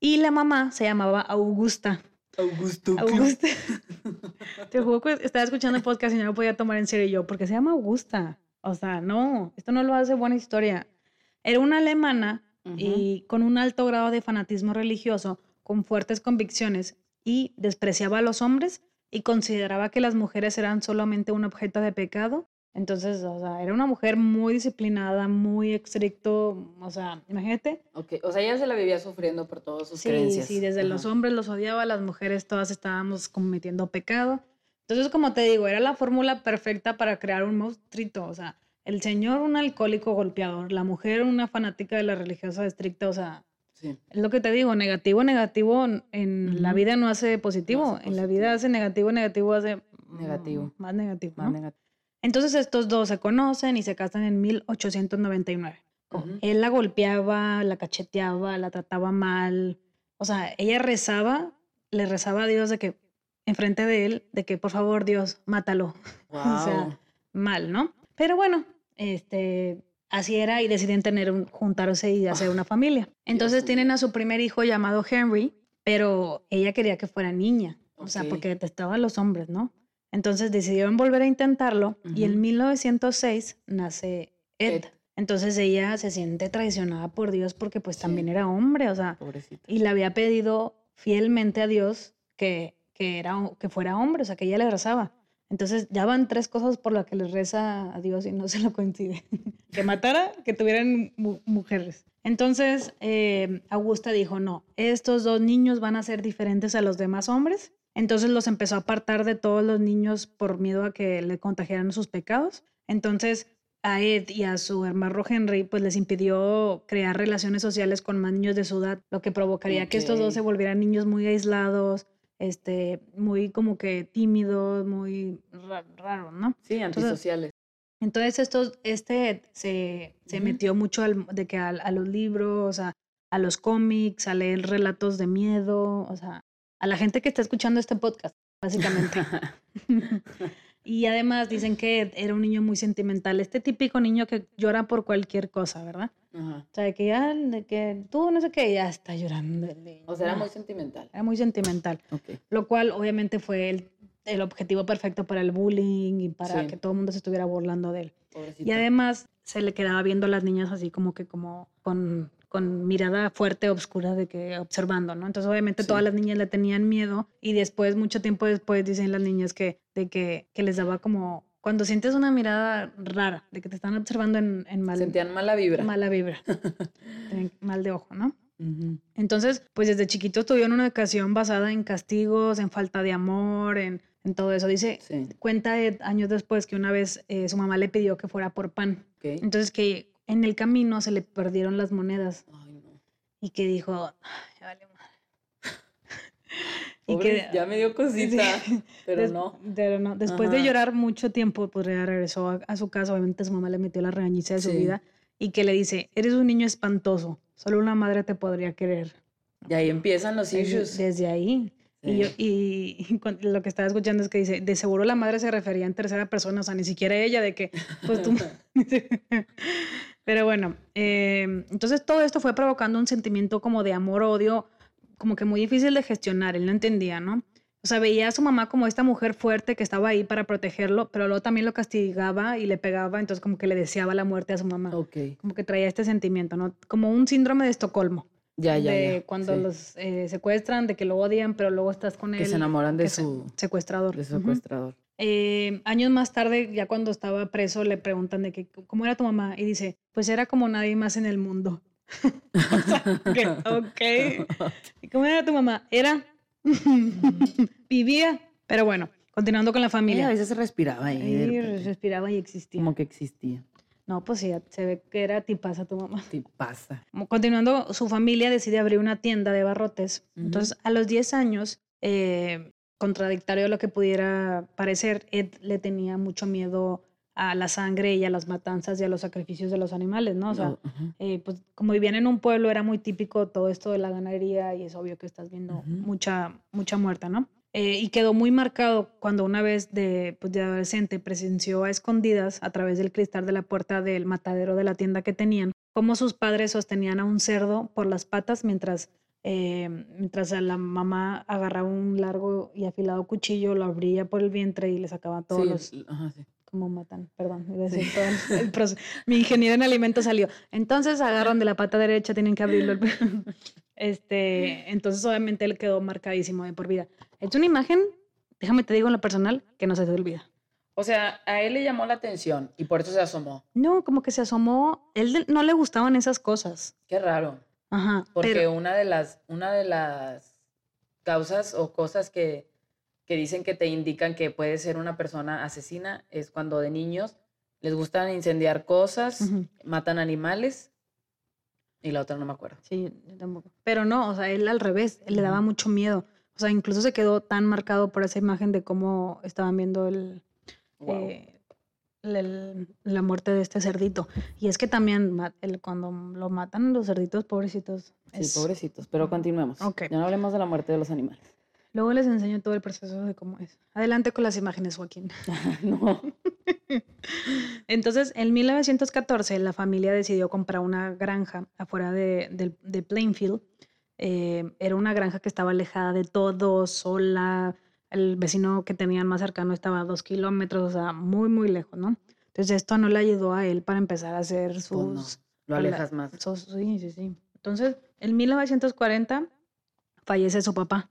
Y la mamá se llamaba Augusta. Augusto. Augusta. Te juro que estaba escuchando el podcast y no lo podía tomar en serio yo, porque se llama Augusta. O sea, no, esto no lo hace buena historia. Era una alemana y con un alto grado de fanatismo religioso, con fuertes convicciones y despreciaba a los hombres y consideraba que las mujeres eran solamente un objeto de pecado. Entonces, o sea, era una mujer muy disciplinada, muy estricto, o sea, imagínate. Ok, O sea, ella se la vivía sufriendo por todas sus Sí, creencias. sí, desde los hombres los odiaba, las mujeres todas estábamos cometiendo pecado. Entonces, como te digo, era la fórmula perfecta para crear un monstruito, o sea, el señor un alcohólico golpeador, la mujer una fanática de la religiosa estricta, o sea, Sí. es lo que te digo, negativo, negativo en- la vida no hace positivo, en la vida positivo. hace negativo, negativo hace mm, Negativo. más negativo, Más ¿no? negativo. Entonces estos dos se conocen y se casan en 1899. Ujú. Él la golpeaba, la cacheteaba, la trataba mal. O sea, ella rezaba, le rezaba a Dios de que, enfrente de él, de que por favor Dios, mátalo. O sea, mal, ¿no? Pero bueno, este, así era y deciden tener un, juntarse y hacer una familia. Entonces tienen a su primer hijo llamado Henry, pero ella quería que fuera niña, o sea, porque detestaba a los hombres, ¿no? Entonces decidieron volver a intentarlo y en Ujú. 1906 nace Ed. Ed. Entonces ella se siente traicionada por Dios porque pues Sí. también era hombre, o sea, Pobrecita. y le había pedido fielmente a Dios que, que, era, que fuera hombre, o sea, que ella le rezaba. Entonces ya van tres cosas por las que le reza a Dios y no se lo coincide. que matara, que tuvieran mu- mujeres. Entonces eh, Augusta dijo, no, estos dos niños van a ser diferentes a los demás hombres. Entonces los empezó a apartar de todos los niños por miedo a que le contagiaran sus pecados. Entonces a Ed y a su hermano Henry, pues les impidió crear relaciones sociales con más niños de su edad, lo que provocaría que estos dos se volvieran niños muy aislados, este, muy como que tímidos, muy ra- raros, ¿no? Sí, antisociales. Entonces estos, este se, se metió mucho al- de que a, a los libros, a, a los cómics, a leer relatos de miedo, o sea, a la gente que está escuchando este podcast, básicamente. y además dicen que era un niño muy sentimental, este típico niño que llora por cualquier cosa, ¿verdad? Ajá. O sea, de que ya, de que tú no sé qué, ya está llorando. el niño, O sea, era muy sentimental. Era muy sentimental, Ok. lo cual obviamente fue el, el objetivo perfecto para el bullying y para Sí. que todo el mundo se estuviera burlando de él. Pobrecita. Y además se le quedaba viendo a las niñas así como que como con, con mirada fuerte, obscura, de que observando, ¿no? Entonces obviamente Sí. todas las niñas le tenían miedo y después, mucho tiempo después, dicen las niñas que, de que, que les daba como, cuando sientes una mirada rara, de que te están observando en, en mal, Sentían mala vibra. mala vibra, mal de ojo, ¿no? Entonces, pues desde chiquitos tuvieron una educación basada en castigos, en falta de amor, en, en todo eso. Dice, Sí. cuenta años después que una vez eh, su mamá le pidió que fuera por pan. Entonces que en el camino se le perdieron las monedas Ay, no. y que dijo, "Ay, ya vale madre". y Pobre, que ya me dio cosita, pero des- no. pero no. Después de Ajá. llorar mucho tiempo, pues regresó a, a su casa. Obviamente su mamá le metió la regañiza de su Sí. vida y que le dice, eres un niño espantoso, solo una madre te podría querer. Y ahí empiezan los issues. desde ahí. Y, yo, Sí. y, y lo que estaba escuchando es que dice, de seguro la madre se refería en tercera persona, o sea, ni siquiera ella, de que, pues tú... Pero bueno, eh, entonces todo esto fue provocando un sentimiento como de amor-odio, como que muy difícil de gestionar, él no entendía, ¿no? O sea, veía a su mamá como esta mujer fuerte que estaba ahí para protegerlo, pero luego también lo castigaba y le pegaba, entonces como que le deseaba la muerte a su mamá. Ok. Como que traía este sentimiento, ¿no? Como un síndrome de Estocolmo Ya, ya, de ya. cuando sí. los eh, secuestran, de que lo odian, pero luego estás con él. Que se enamoran de su, secuestrador. de su secuestrador. Eh, años más tarde, ya cuando estaba preso, le preguntan de que, cómo era tu mamá y dice, pues era como nadie más en el mundo. o sea, que, ok. ¿Y cómo era tu mamá? Era, vivía, pero bueno, continuando con la familia. a veces se respiraba ahí. repente, respiraba y existía. como que existía. No, pues sí, se ve que era tipaza tu mamá. Sí. Como Continuando, su familia decide abrir una tienda de barrotes. Ujú. Entonces, a los 10 años, eh, contradictorio a lo que pudiera parecer, Ed le tenía mucho miedo a la sangre y a las matanzas y a los sacrificios de los animales, ¿no? O sea, No, eh, pues como vivían en un pueblo, era muy típico todo esto de la ganadería y es obvio que estás viendo mucha, mucha muerte, ¿no? Eh, y quedó muy marcado cuando una vez de, pues, de adolescente presenció a escondidas a través del cristal de la puerta del matadero de la tienda que tenían, cómo sus padres sostenían a un cerdo por las patas mientras, eh, mientras la mamá agarraba un largo y afilado cuchillo, lo abría por el vientre y le sacaba todos Sí, los, ajá, sí. como matan, perdón, iba a decir todo el- proceso. Mi ingeniero en alimentos salió. Entonces agarran de la pata derecha, tienen que abrirlo. Este, entonces obviamente él quedó marcadísimo de por vida. Es una imagen, déjame te digo en lo personal, que no se te olvida. O sea, a él le llamó la atención y por eso se asomó. No, como que se asomó, él no le gustaban esas cosas. Qué raro. Ajá, Porque pero una de las, una de las causas o cosas que, que dicen que te indican que puede ser una persona asesina es cuando de niños les gustan incendiar cosas, Ujú. matan animales y la otra no me acuerdo. sí, yo tampoco. Pero no, o sea, él al revés, él le daba mucho miedo. O sea, incluso se quedó tan marcado por esa imagen de cómo estaban viendo el, Wow. eh, el- la muerte de este cerdito. Y es que también el- cuando lo matan los cerditos, pobrecitos. sí, es- pobrecitos, pero continuemos. Ok. Ya no hablemos de la muerte de los animales. Luego les enseño todo el proceso de cómo es. Adelante con las imágenes, Joaquín. no. Entonces, en 1914, la familia decidió comprar una granja afuera de, del- de Plainfield. Eh, era una granja que estaba alejada de todo, sola. El vecino que tenían más cercano estaba a dos kilómetros, o sea, muy, muy lejos, ¿no? Entonces, esto no le ayudó a él para empezar a hacer sus... Pues no, Lo alejas más. sus- sí, sí, sí. Entonces, en 1940 fallece su papá.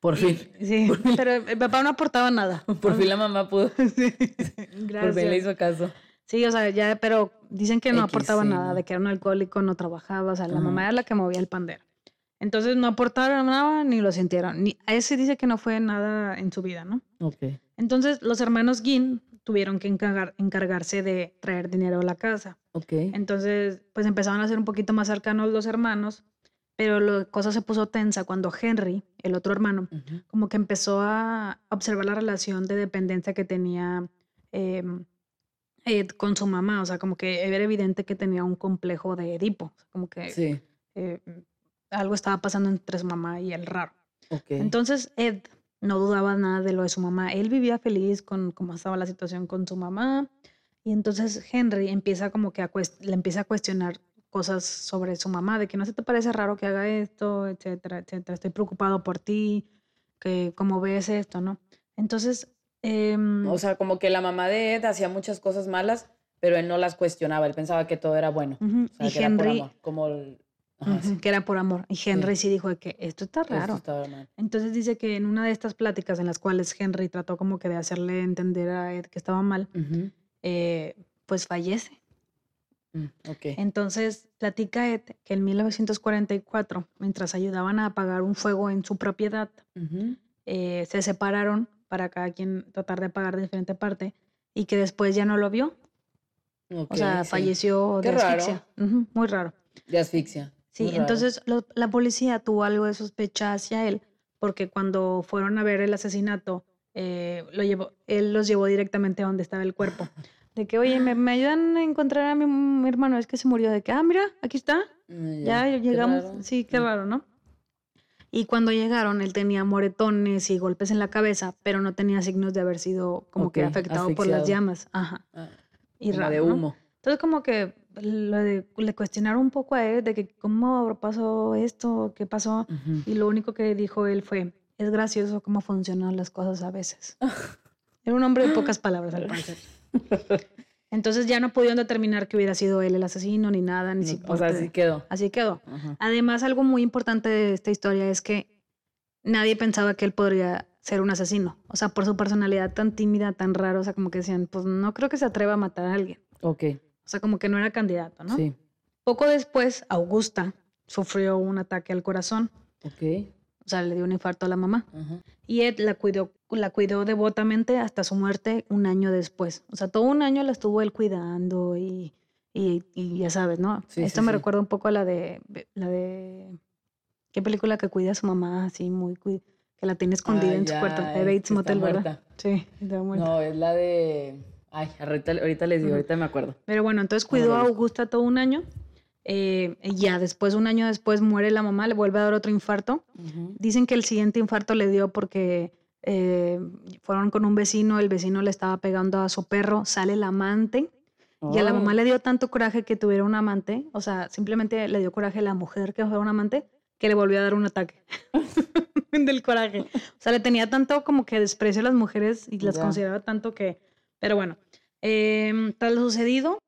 Por Y- fin. Sí, pero el papá no aportaba nada. Por fin la mamá pudo. Sí, Por gracias. fin le hizo caso. Sí, o sea, ya, pero dicen que no X, aportaba sí, nada, ¿no? de que era un alcohólico, no trabajaba, o sea, la Ajá. mamá era la que movía el pandero. Entonces no aportaron nada ni lo sintieron. Ni, a ese dice que no fue nada en su vida, ¿no? Ok. Entonces los hermanos Ginn tuvieron que encargar- encargarse de traer dinero a la casa. Ok. Entonces, pues empezaron a ser un poquito más cercanos los hermanos, pero la cosa se puso tensa cuando Henry, el otro hermano, como que empezó a observar la relación de dependencia que tenía em, Ed con su mamá, o sea, como que era evidente que tenía un complejo de Edipo, como que Sí. eh, algo estaba pasando entre su mamá y el raro. Entonces Ed no dudaba nada de lo de su mamá, él vivía feliz con cómo estaba la situación con su mamá y entonces Henry empieza como que a le empieza a cuestionar cosas sobre su mamá, de que no se te parece raro que haga esto, etcétera, etcétera, estoy preocupado por ti, que cómo ves esto, ¿no? Entonces, em, O sea, como que la mamá de Ed hacía muchas cosas malas, pero él no las cuestionaba. Él pensaba que todo era bueno. O sea, y que era por Henry, amor. Como el... Ajá, ujú, sí. que era por amor, y Henry sí, dijo de que esto está Esto raro. mal. Entonces dice que en una de estas pláticas en las cuales Henry trató como que de hacerle entender a Ed que estaba mal, eh, pues fallece. Mm, ok. Entonces platica Ed que en 1944, mientras ayudaban a apagar un fuego en su propiedad, eh, se separaron para cada quien tratar de apagar de diferente parte y que después ya no lo vio. Ok, O sea, sí. falleció Qué de raro. asfixia. Muy raro. De asfixia. Sí, entonces lo- la policía tuvo algo de sospecha hacia él porque cuando fueron a ver el asesinato, eh, lo llevó, él los llevó directamente a donde estaba el cuerpo. De que, oye, ¿me, me ayudan a encontrar a mi, mi hermano? Es que se murió. De que, ah, mira, aquí está. Mm, Ya, qué llegamos. raro. Sí, qué Mm. raro, ¿no? Y cuando llegaron, él tenía moretones y golpes en la cabeza, pero no tenía signos de haber sido como que Ok, afectado por las asfixiado. llamas. Ajá. Ah, Y raro, de ¿no? humo. Entonces como que lo de- le cuestionaron un poco a él de que cómo pasó esto, qué pasó. Y lo único que dijo él fue, es gracioso cómo funcionan las cosas a veces. Era un hombre de pocas palabras al parecer. Entonces ya no pudieron determinar que hubiera sido él el asesino ni nada, ni No, si o sea, así quedó. Así quedó. Además, algo muy importante de esta historia es que nadie pensaba que él podría ser un asesino. O sea, por su personalidad tan tímida, tan rara, o sea, como que decían, pues no creo que se atreva a matar a alguien. Ok. O sea, como que no era candidato, ¿no? Sí. Poco después, Augusta sufrió un ataque al corazón. Ok. O sea, le dio un infarto a la mamá. Y Ed la cuidó, la cuidó devotamente hasta su muerte un año después. O sea, todo un año la estuvo él cuidando y, y, y ya sabes, ¿no? Sí, Esto sí, me sí. recuerda un poco a la de, la de, ¿qué película que cuida a su mamá así muy, que la tiene escondida Ah, en su cuarto? De es Bates Motel, ¿verdad? Sí, está muerta. No, es la de. Ay, ahorita, ahorita les digo, Ujú. ahorita me acuerdo. Pero bueno, entonces cuidó a. Augusta todo un año. eh, ya después, un año después, muere la mamá, le vuelve a dar otro infarto. Ujú. Dicen que el siguiente infarto le dio porque eh, fueron con un vecino, el vecino le estaba pegando a su perro, sale el amante y a la mamá Oh, le dio tanto coraje que tuviera un amante, o sea, simplemente le dio coraje a la mujer que fuera un amante, que le volvió a dar un ataque del coraje. O sea, le tenía tanto como que desprecio a las mujeres y las Ya. consideraba tanto que... Pero bueno, em, tras lo sucedido,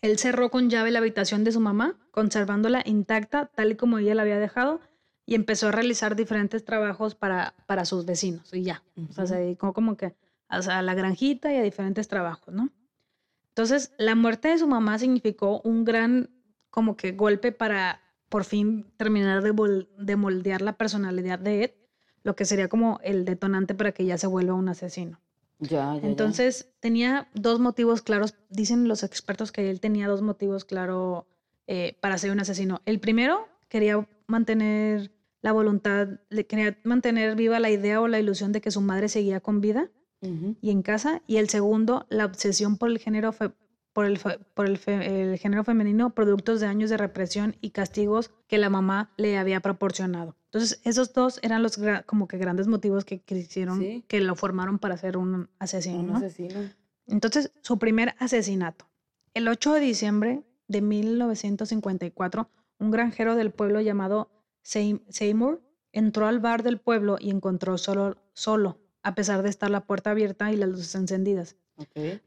él cerró con llave la habitación de su mamá, conservándola intacta tal y como ella la había dejado, y empezó a realizar diferentes trabajos para, para sus vecinos, y ya. O sea, se dedicó como que a la granjita y a diferentes trabajos, ¿no? Entonces, la muerte de su mamá significó un gran, como que golpe para por fin terminar de, de moldear la personalidad de Ed, lo que sería como el detonante para que ya se vuelva un asesino. Ya, ya, ya. Entonces, tenía dos motivos claros, dicen los expertos que él tenía dos motivos claros eh, para ser un asesino. El primero, quería mantener la voluntad, le quería mantener viva la idea o la ilusión de que su madre seguía con vida y en casa. Y el segundo, la obsesión por el género, fe- por el, por el, fe- el género femenino, productos de años de represión y castigos que la mamá le había proporcionado. Entonces, esos dos eran los como que grandes motivos que, que hicieron, Sí. que lo formaron para ser un asesino. Un ¿no? asesino. Entonces, su primer asesinato. El 8 de diciembre de 1954, un granjero del pueblo llamado Seym- Seymour entró al bar del pueblo y encontró solo, solo, a pesar de estar la puerta abierta y las luces encendidas.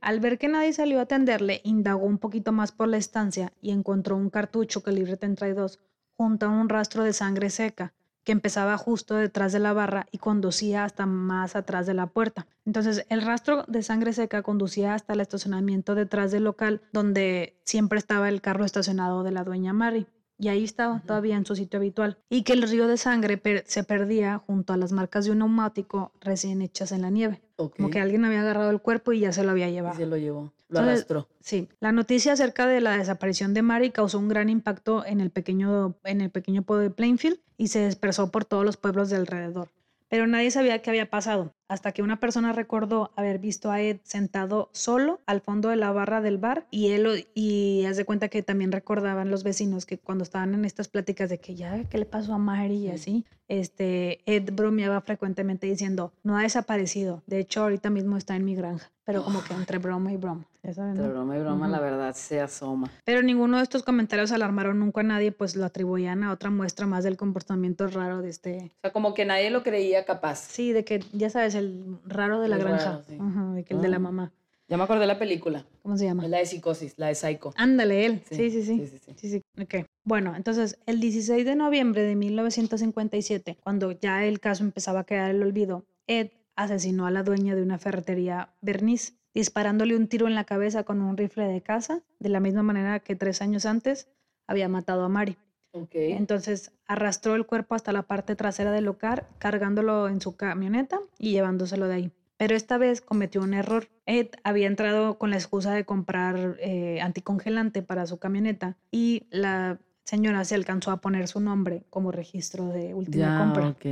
Al ver que nadie salió a atenderle, indagó un poquito más por la estancia y encontró un cartucho calibre 32 junto a un rastro de sangre seca que empezaba justo detrás de la barra y conducía hasta más atrás de la puerta. Entonces, el rastro de sangre seca conducía hasta el estacionamiento detrás del local donde siempre estaba el carro estacionado de la dueña Mary. Y ahí estaba, todavía en su sitio habitual. Y que el río de sangre per- se perdía junto a las marcas de un neumático recién hechas en la nieve. Ok. Como que alguien había agarrado el cuerpo y ya se lo había Y llevado. se lo llevó. Lo Entonces, arrastró. Sí, la noticia acerca de la desaparición de Mary causó un gran impacto en el pequeño, en el pequeño pueblo de Plainfield y se dispersó por todos los pueblos de alrededor. Pero nadie sabía qué había pasado, hasta que una persona recordó haber visto a Ed sentado solo al fondo de la barra del bar y él y haz de cuenta que también recordaban los vecinos que cuando estaban en estas pláticas de que ya qué le pasó a Mary y Sí. así, este Ed bromeaba frecuentemente diciendo, no ha desaparecido, de hecho ahorita mismo está en mi granja, pero como que entre broma y broma, Entre broma y broma, la Ujú. verdad se asoma. Pero ninguno de estos comentarios alarmaron nunca a nadie, pues lo atribuían a otra muestra más del comportamiento raro de este. O sea, como que nadie lo creía capaz. Sí, de que ya sabes, el raro de la El granja. raro, sí. Ajá, de que el de la Ah. mamá. Ya me acordé de la película. ¿Cómo se llama? Es la de psicosis, la de Psycho. Ándale, él. Sí, sí, sí. Sí, sí, sí. Sí, sí. Ok. Bueno, entonces, el 16 de noviembre de 1957, cuando ya el caso empezaba a quedar en el olvido, Ed asesinó a la dueña de una ferretería Bernice, disparándole un tiro en la cabeza con un rifle de caza, de la misma manera que tres años antes había matado a Mary. Ok. Entonces arrastró el cuerpo hasta la parte trasera del local, cargándolo en su camioneta y llevándoselo de ahí. Pero esta vez cometió un error. Ed había entrado con la excusa de comprar eh, anticongelante para su camioneta y la señora se alcanzó a poner su nombre como registro de última ya, compra. ok.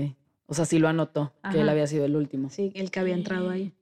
O sea, sí lo anotó, que él había sido el último. Sí, el que había entrado ahí.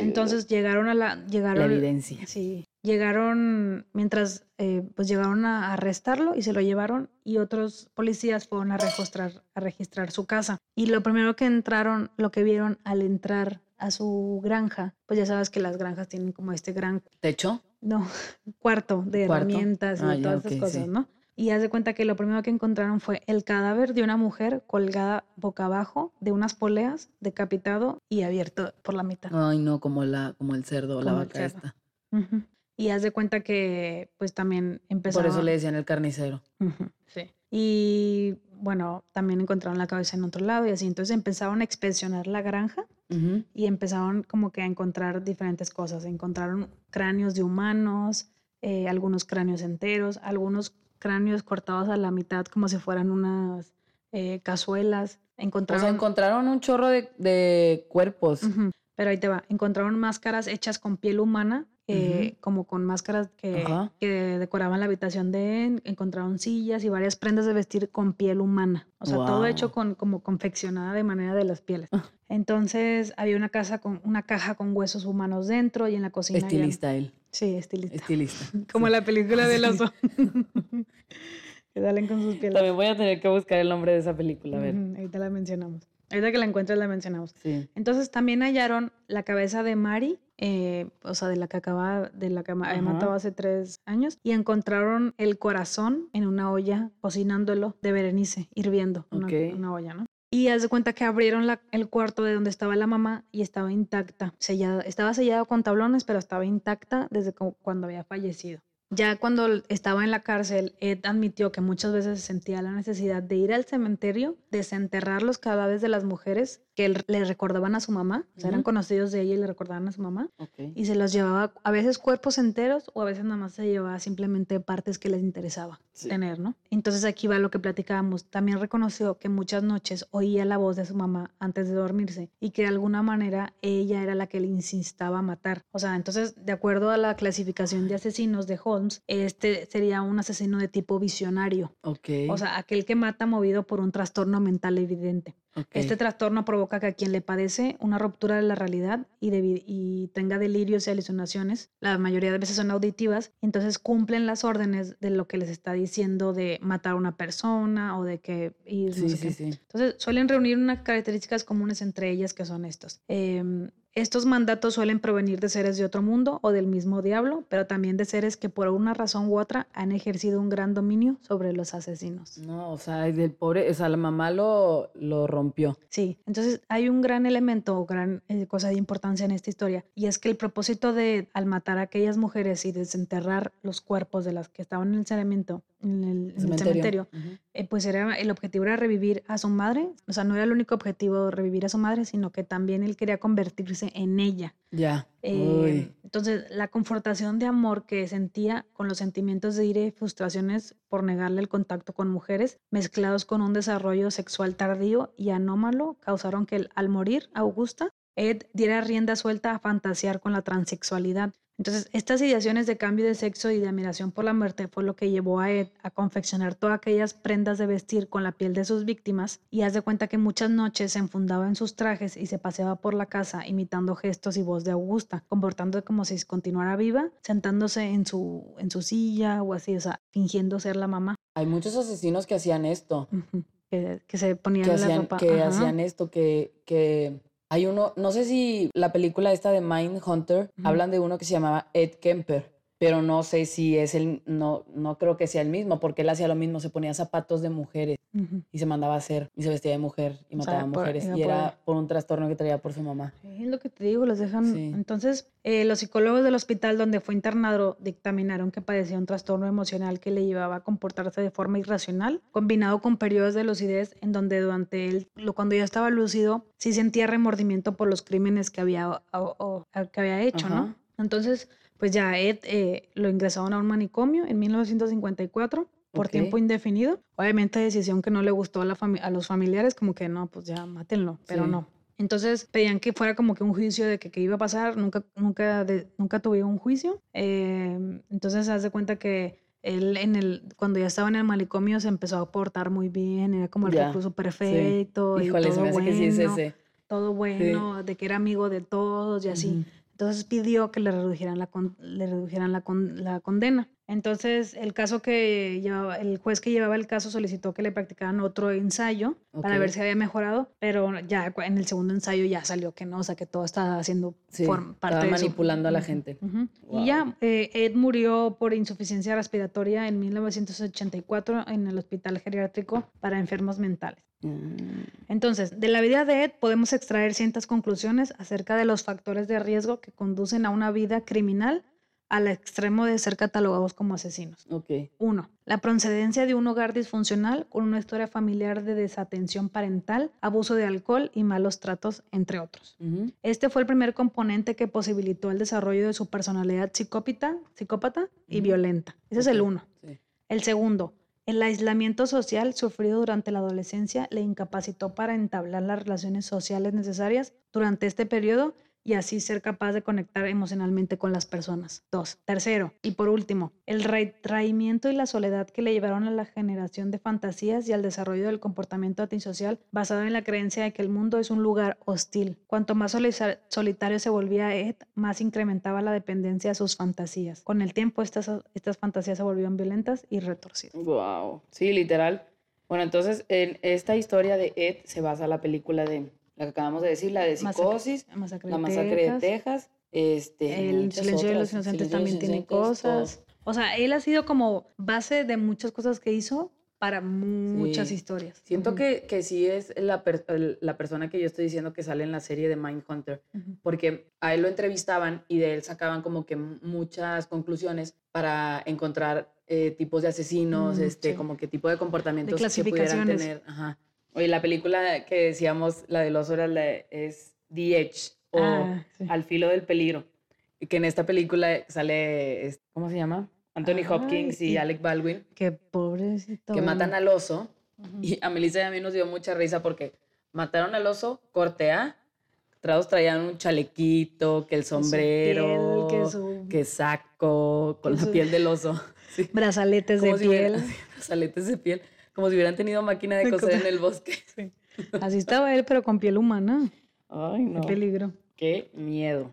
Entonces llegaron a la... la Llegaron, evidencia. Sí, llegaron mientras eh, pues llegaron a arrestarlo y se lo llevaron y otros policías fueron a registrar, a registrar su casa. Y lo primero que entraron, lo que vieron al entrar a su granja, pues ya sabes que las granjas tienen como este gran, ¿Techo? no, cuarto de ¿Cuarto? herramientas y Ah, ya, todas esas cosas, sí. ¿no? Y haz de cuenta que lo primero que encontraron fue el cadáver de una mujer colgada boca abajo de unas poleas, decapitado y abierto por la mitad. Ay, no, como la, como el cerdo, la Como el vaca cerdo. esta. Ujú. Y haz de cuenta que pues también empezó Por eso le decían el carnicero. Sí. Y bueno, también encontraron la cabeza en otro lado y así. Entonces empezaron a inspeccionar la granja y empezaron como que a encontrar diferentes cosas. Encontraron cráneos de humanos, eh, algunos cráneos enteros, algunos cráneos cortados a la mitad como si fueran unas eh, cazuelas. Encontraron... O sea, encontraron un chorro de, cuerpos. Pero ahí te va. Encontraron máscaras hechas con piel humana eh, como con máscaras que, que, decoraban la habitación de él, encontraron sillas y varias prendas de vestir con piel humana. O sea, todo hecho con, como confeccionada de manera de las pieles. Ah. Entonces había una casa con una caja con huesos humanos dentro y en la cocina. Estilista él. Sí, estilista. Estilista. como la película del oso. que salen con sus pieles. También voy a tener que buscar el nombre de esa película, a ver. ahorita la mencionamos. Ahorita que la encuentres la mencionamos. Sí. Entonces también hallaron la cabeza de Mari, eh, o sea, de la que acaba, de la que había matado hace tres años, y encontraron el corazón en una olla, cocinándolo de Berenice, hirviendo, una, una olla, ¿no? Y haz de cuenta que abrieron la, el cuarto de donde estaba la mamá y estaba intacta, sellada, estaba sellado con tablones, pero estaba intacta desde cuando había fallecido. Ya cuando estaba en la cárcel, Ed admitió que muchas veces sentía la necesidad de ir al cementerio, desenterrar los cadáveres de las mujeres que le recordaban a su mamá, o sea, eran conocidos de ella y le recordaban a su mamá, y se los llevaba a veces cuerpos enteros o a veces nada más se llevaba simplemente partes que les interesaba tener, ¿no? Entonces aquí va lo que platicábamos. También reconoció que muchas noches oía la voz de su mamá antes de dormirse y que de alguna manera ella era la que le insistaba a matar. O sea, entonces, de acuerdo a la clasificación de asesinos de Holmes, este sería un asesino de tipo visionario. O sea, aquel que mata movido por un trastorno mental evidente. Este trastorno provoca que a quien le padece una ruptura de la realidad y, y, tenga delirios y alucinaciones, la mayoría de veces son auditivas, entonces cumplen las órdenes de lo que les está diciendo de matar a una persona o de que ir. Entonces suelen reunir unas características comunes entre ellas que son estos. Em, estos mandatos suelen provenir de seres de otro mundo o del mismo diablo, pero también de seres que por una razón u otra han ejercido un gran dominio sobre los asesinos. No, o sea, del pobre, o sea, la mamá lo, lo rompió. Sí, entonces hay un gran elemento o gran eh, cosa de importancia en esta historia, y es que el propósito de, al matar a aquellas mujeres y desenterrar los cuerpos de las que estaban en el saneamiento, en el, cementerio, eh, pues era, el objetivo era revivir a su madre, o sea, no era el único objetivo revivir a su madre, sino que también él quería convertirse en ella. Ya. Eh, entonces, la confortación de amor que sentía con los sentimientos de ira y frustraciones por negarle el contacto con mujeres, mezclados con un desarrollo sexual tardío y anómalo, causaron que al morir Augusta, Ed diera rienda suelta a fantasear con la transexualidad. Entonces, estas ideaciones de cambio de sexo y de admiración por la muerte fue lo que llevó a Ed a confeccionar todas aquellas prendas de vestir con la piel de sus víctimas y haz de cuenta que muchas noches se enfundaba en sus trajes y se paseaba por la casa imitando gestos y voz de Augusta, comportándose como si continuara viva, sentándose en su, en su silla o así, o sea, fingiendo ser la mamá. Hay muchos asesinos que hacían esto. que, se ponían que la ropa. Que hacían esto, que, que hay uno, no sé si la película esta de Mind Hunter, hablan de uno que se llamaba Ed Kemper, pero no sé si es el, no, no creo que sea el mismo, porque él hacía lo mismo, se ponía zapatos de mujeres y se mandaba a hacer y se vestía de mujer y mataba a mujeres y era por un trastorno que traía por su mamá. Es lo que te digo, los dejan. Entonces, eh, los psicólogos del hospital donde fue internado dictaminaron que padecía un trastorno emocional que le llevaba a comportarse de forma irracional, combinado con periodos de lucidez en donde durante él, cuando ya estaba lúcido, sí sentía remordimiento por los crímenes que había, que había hecho, ¿no? Entonces, pues ya Ed eh, lo ingresaron a un manicomio en 1954 por tiempo indefinido. Obviamente decisión que no le gustó a, la a los familiares, como que no, pues ya mátenlo, pero no. Entonces pedían que fuera como que un juicio de que iba a pasar, nunca, nunca, nunca tuvieron un juicio. Eh, entonces se de cuenta que él en el, cuando ya estaba en el manicomio se empezó a portar muy bien, era como el recluso perfecto. y todo bueno, que sí es ese. Todo bueno, de que era amigo de todos y así. Entonces pidió que le redujeran la, le redujeran la, la condena. Entonces, el caso que llevaba, el juez que llevaba el caso solicitó que le practicaran otro ensayo para ver si había mejorado, pero ya en el segundo ensayo ya salió que no, o sea, que todo estaba haciendo parte estaba manipulando a la gente. Y ya, eh, Ed murió por insuficiencia respiratoria en 1984 en el hospital geriátrico para enfermos mentales. Mm. Entonces, de la vida de Ed podemos extraer ciertas conclusiones acerca de los factores de riesgo que conducen a una vida criminal al extremo de ser catalogados como asesinos. Ok. Uno, la procedencia de un hogar disfuncional con una historia familiar de desatención parental, abuso de alcohol y malos tratos, entre otros. Este fue el primer componente que posibilitó el desarrollo de su personalidad psicópata, psicópata y violenta. Ese es el uno. sí. El segundo, el aislamiento social sufrido durante la adolescencia le incapacitó para entablar las relaciones sociales necesarias durante este periodo y así ser capaz de conectar emocionalmente con las personas. Dos. Tercero, y por último, el retraimiento y la soledad que le llevaron a la generación de fantasías y al desarrollo del comportamiento antisocial basado en la creencia de que el mundo es un lugar hostil. Cuanto más solitario se volvía Ed, más incrementaba la dependencia de sus fantasías. Con el tiempo, estas, estas fantasías se volvieron violentas y retorcidas. Wow. Sí, literal. Bueno, entonces en esta historia de Ed se basa la película de la que acabamos de decir, la de psicosis, Masacre la de masacre Texas, de Texas, este, El silencio de los inocentes de también tiene todo. cosas. O sea, él ha sido como base de muchas cosas que hizo para muchas Sí. historias. Siento que, que sí es la, per- la persona que yo estoy diciendo que sale en la serie de Mindhunter, ujú. porque a él lo entrevistaban y de él sacaban como que muchas conclusiones para encontrar eh, tipos de asesinos, Mm, este, sí. como que tipo de comportamientos que pudieran tener. Ajá. Oye, la película que decíamos, la del oso, era la de- es The Edge o Ah, sí. Al filo del peligro. Y que en esta película sale, ¿cómo se llama? Anthony Ay, Hopkins y y- Alec Baldwin, Qué pobrecito. que matan al oso. Ujú. Y a Melissa y a mí nos dio mucha risa porque mataron al oso, corte A, todos traían un chalequito, que el sombrero, piel, que su que saco, con la piel del oso. Sí, brazaletes de si hubiera- piel. Saletes de piel, como si hubieran tenido máquina de De coser en el bosque. Así estaba él, pero con piel humana. Ay, no. Qué peligro. Qué miedo.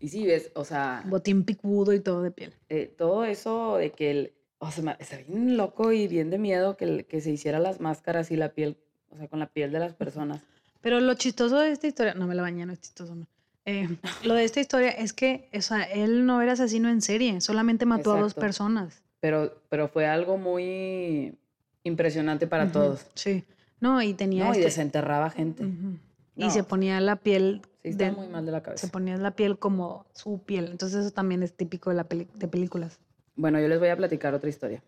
Y sí, ves, o sea, Botín picudo y todo de piel. eh, todo eso de que el, o sea, está bien loco y bien de miedo que, el- que se hiciera las máscaras y la piel, o sea, con la piel de las personas. Pero lo chistoso de esta historia, no me la bañé, no es chistoso. no. Eh, lo de esta historia es que, o sea, él no era asesino en serie, solamente mató a dos personas. Pero, pero fue algo muy impresionante para todos. Sí. No, y tenía No, y este- desenterraba gente. Y No, se ponía la piel Sí, está de- muy mal de la se cabeza. ponía la piel como su piel. Entonces eso también es típico de la peli- de películas. Bueno, yo les voy a platicar otra historia.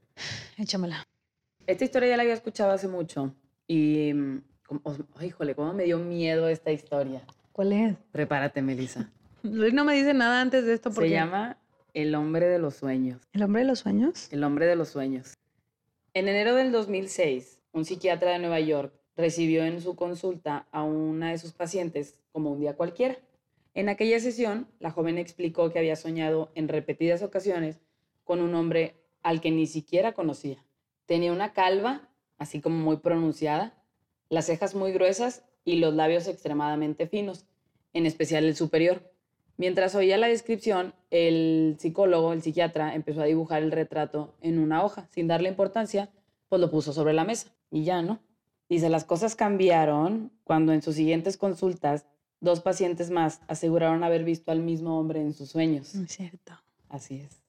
Échamela. Esta historia ya la había escuchado hace mucho y, ay, híjole, cómo me dio miedo esta historia. ¿Cuál es? Prepárate, Melissa. Luis no me dice nada antes de esto porque Se llama El hombre de los sueños. ¿El hombre de los sueños? El hombre de los sueños. En enero del 2006, un psiquiatra de Nueva York recibió en su consulta a una de sus pacientes como un día cualquiera. En aquella sesión, la joven explicó que había soñado en repetidas ocasiones con un hombre al que ni siquiera conocía. Tenía una calva, así como muy pronunciada, las cejas muy gruesas y los labios extremadamente finos, en especial el superior. Mientras oía la descripción, el psicólogo, el psiquiatra, empezó a dibujar el retrato en una hoja. Sin darle importancia, pues lo puso sobre la mesa. Y ya, ¿no? Dice, las cosas cambiaron cuando en sus siguientes consultas, dos pacientes más aseguraron haber visto al mismo hombre en sus sueños. No es cierto. Así es.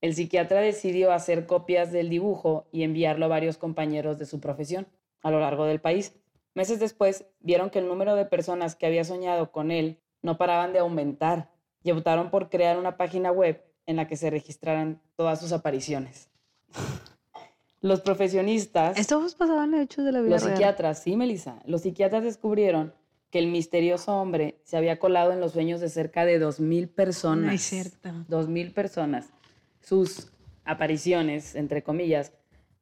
El psiquiatra decidió hacer copias del dibujo y enviarlo a varios compañeros de su profesión a lo largo del país. Meses después, vieron que el número de personas que había soñado con él no paraban de aumentar y optaron por crear una página web en la que se registraran todas sus apariciones. Los profesionistas... Estos pasaban hechos de la vida Los real. psiquiatras, sí, Melissa. Los psiquiatras descubrieron que el misterioso hombre se había colado en los sueños de cerca de 2.000 personas. No es cierto. 2.000 personas. Sus apariciones, entre comillas,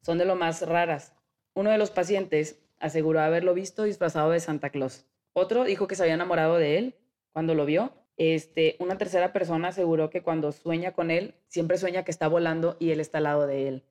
son de lo más raras. Uno de los pacientes aseguró haberlo visto disfrazado de Santa Claus. Otro dijo que se había enamorado de él cuando lo vio. Este, una tercera persona aseguró que cuando sueña con él, siempre sueña que está volando y él está al lado de él.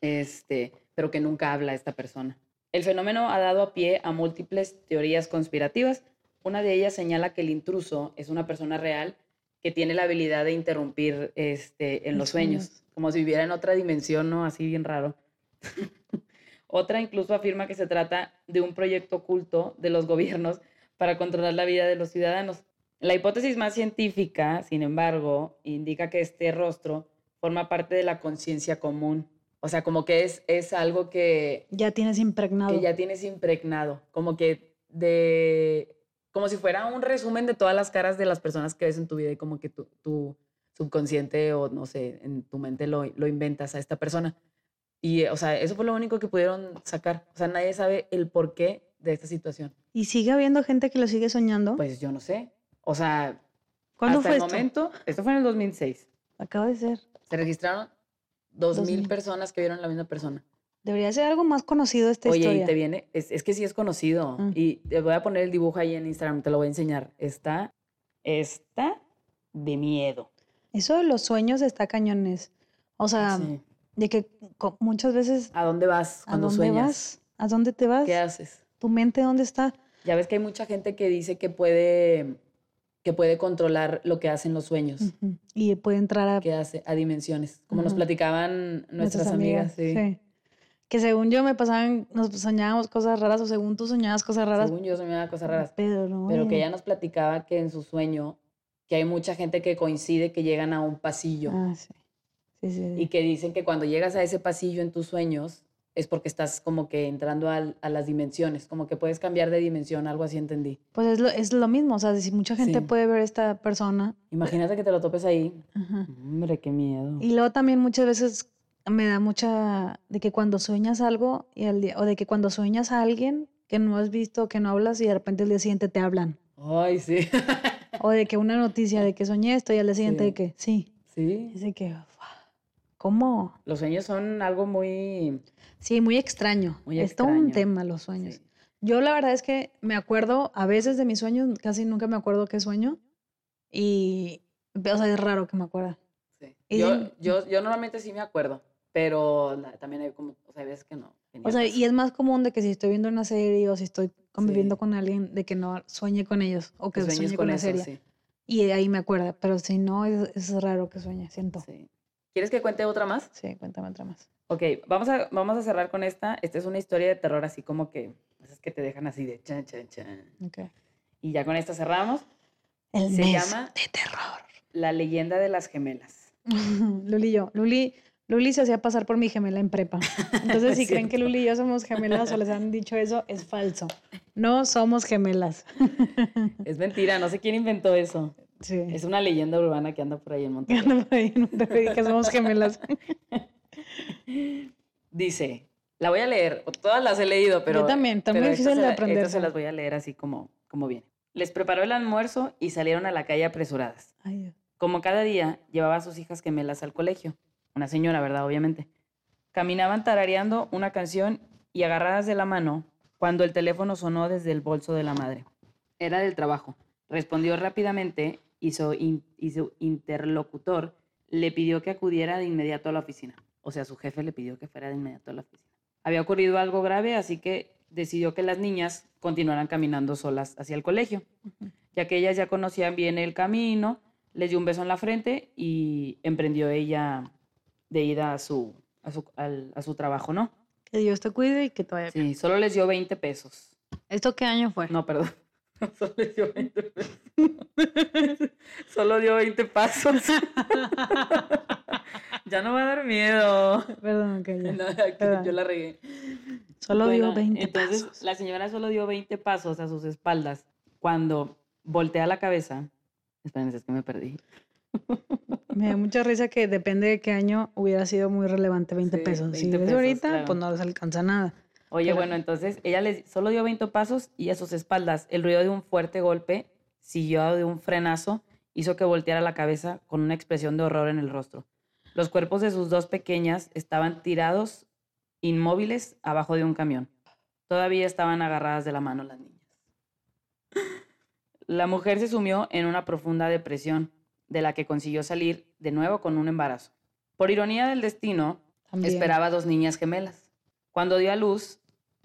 Este, pero que nunca habla esta persona. El fenómeno ha dado a pie a múltiples teorías conspirativas. Una de ellas señala que el intruso es una persona real que tiene la habilidad de interrumpir este, en Los sueños. como si viviera en otra dimensión, ¿no? Así bien raro. Otra incluso afirma que se trata de un proyecto oculto de los gobiernos para controlar la vida de los ciudadanos. La hipótesis más científica, sin embargo, indica que este rostro forma parte de la conciencia común. O sea, como que es, es algo que, Ya tienes impregnado. que ya tienes impregnado, como que de, como si fuera un resumen de todas las caras de las personas que ves en tu vida y como que tu, tu, subconsciente o no sé, en tu mente lo, lo inventas a esta persona. Y, o sea, eso fue lo único que pudieron sacar. O sea, nadie sabe el porqué de esta situación. ¿Y sigue habiendo gente que lo sigue soñando? Pues yo no sé. O sea, ¿Cuándo hasta fue el esto? momento, esto fue en el 2006. Acaba de ser. Se registraron 2.000 2000. personas que vieron la misma persona. Debería ser algo más conocido esta Oye, historia. y te viene, es, es que sí es conocido. Mm. Y te voy a poner el dibujo ahí en Instagram, te lo voy a enseñar. Está, está de miedo. Eso de los sueños está cañones. O sea, Sí. de que muchas veces ¿A dónde vas ¿a cuando dónde sueñas? vas? ¿A dónde te vas? ¿Qué haces? ¿Tu mente dónde está? Ya ves que hay mucha gente que dice que puede, que puede controlar lo que hacen los sueños. Y puede entrar a que hace a dimensiones, como nos platicaban nuestras, amigas. sí. Que según yo me pasaban, nos soñábamos cosas raras o según tú soñabas cosas raras. Según yo soñaba cosas raras. Pero no. Pero que oye. ella nos platicaba que en su sueño, que hay mucha gente que coincide que llegan a un pasillo Ah, sí. Sí, sí, sí. y que dicen que cuando llegas a ese pasillo en tus sueños es porque estás como que entrando al- a las dimensiones, como que puedes cambiar de dimensión, algo así entendí. Pues es lo, es lo mismo. O sea, si mucha gente Sí. puede ver a esta persona. Imagínate que te lo topes ahí. ajá. Hombre, qué miedo. Y luego también muchas veces me da mucha de que cuando sueñas algo y al día, o de que cuando sueñas a alguien que no has visto, que no hablas y de repente el día siguiente te hablan. Ay, sí. O de que una noticia de que soñé esto y al día siguiente Sí. de que sí. sí. De que, "Fua, ¿cómo? Los sueños son algo muy... Sí, muy extraño. Muy es todo un extraño. tema los sueños. sí. Yo la verdad es que me acuerdo a veces de mis sueños, casi nunca me acuerdo qué sueño. Y, o sea, es raro que me acuerda. sí. Yo, yo, yo normalmente sí me acuerdo, pero la- también hay como, o sea, hay veces que no. O sea, y es más común de que si estoy viendo una serie o si estoy conviviendo Sí. con alguien, de que no sueñe con ellos o que, Que sueñe con, la eso, serie. sí. Y ahí me acuerda, pero si no, es, es raro que sueñe, siento. Sí. Sí. ¿Quieres que cuente otra más? cuéntame otra más. Ok, vamos a, vamos a cerrar con esta. Esta es una historia de terror así como que, esas que te dejan así de chan, chan, chan. Ok. Y ya con esta cerramos. El Se mes llama- de terror. La leyenda de las gemelas. Luli y yo. Luli, Luli se hacía pasar por mi gemela en prepa. Entonces, Es si creen que. Luli y yo somos gemelas o les han dicho eso, es falso. No somos gemelas. Es mentira, no sé quién inventó eso. Sí. Es una leyenda urbana que anda por ahí en Monterrey. ando por ahí en Monterrey, que somos gemelas. Dice, la voy a leer, todas las he leído, pero... también, está muy pero difícil de aprenderse. se las voy a leer así como, como viene. Les preparó el almuerzo y salieron a la calle apresuradas. Ay. Como cada día, llevaba a sus hijas gemelas al colegio. Una señora, ¿verdad? Obviamente. Caminaban tarareando una canción y agarradas de la mano cuando el teléfono sonó desde el bolso de la madre. Era del trabajo. Respondió rápidamente y su, in- y su interlocutor le pidió que acudiera de inmediato a la oficina. O sea, su jefe le pidió que fuera de inmediato a la oficina. Había ocurrido algo grave, así que decidió que las niñas continuaran caminando solas hacia el colegio ya que ellas ya conocían bien el camino, les dio un beso en la frente y emprendió ella de ida a su, a su, al- a su trabajo, ¿no? Que Dios te cuide y que bien. Sí, solo les dio 20 pesos. ¿Esto qué año fue? No, perdón. Solo dio 20 pesos. Solo dio 20 pasos. ya no va a dar miedo. Perdón, que ya. No, Perdón. yo la regué. Solo dio Bueno, 20 entonces, pasos. la señora solo dio 20 pasos a sus espaldas cuando voltea la cabeza. Espérense, es que me perdí. Me da mucha risa que depende de qué año hubiera sido muy relevante 20 Sí, pesos. si 20 es pesos, ahorita, claro. pues no les alcanza nada. Oye, bueno, entonces ella les solo dio 20 pasos y a sus espaldas el ruido de un fuerte golpe, siguió de un frenazo, hizo que volteara la cabeza con una expresión de horror en el rostro. Los cuerpos de sus dos pequeñas estaban tirados, inmóviles, abajo de un camión. Todavía estaban agarradas de la mano las niñas. La mujer se sumió en una profunda depresión, de la que consiguió salir de nuevo con un embarazo. Por ironía del destino, También. Esperaba dos niñas gemelas. Cuando dio a luz,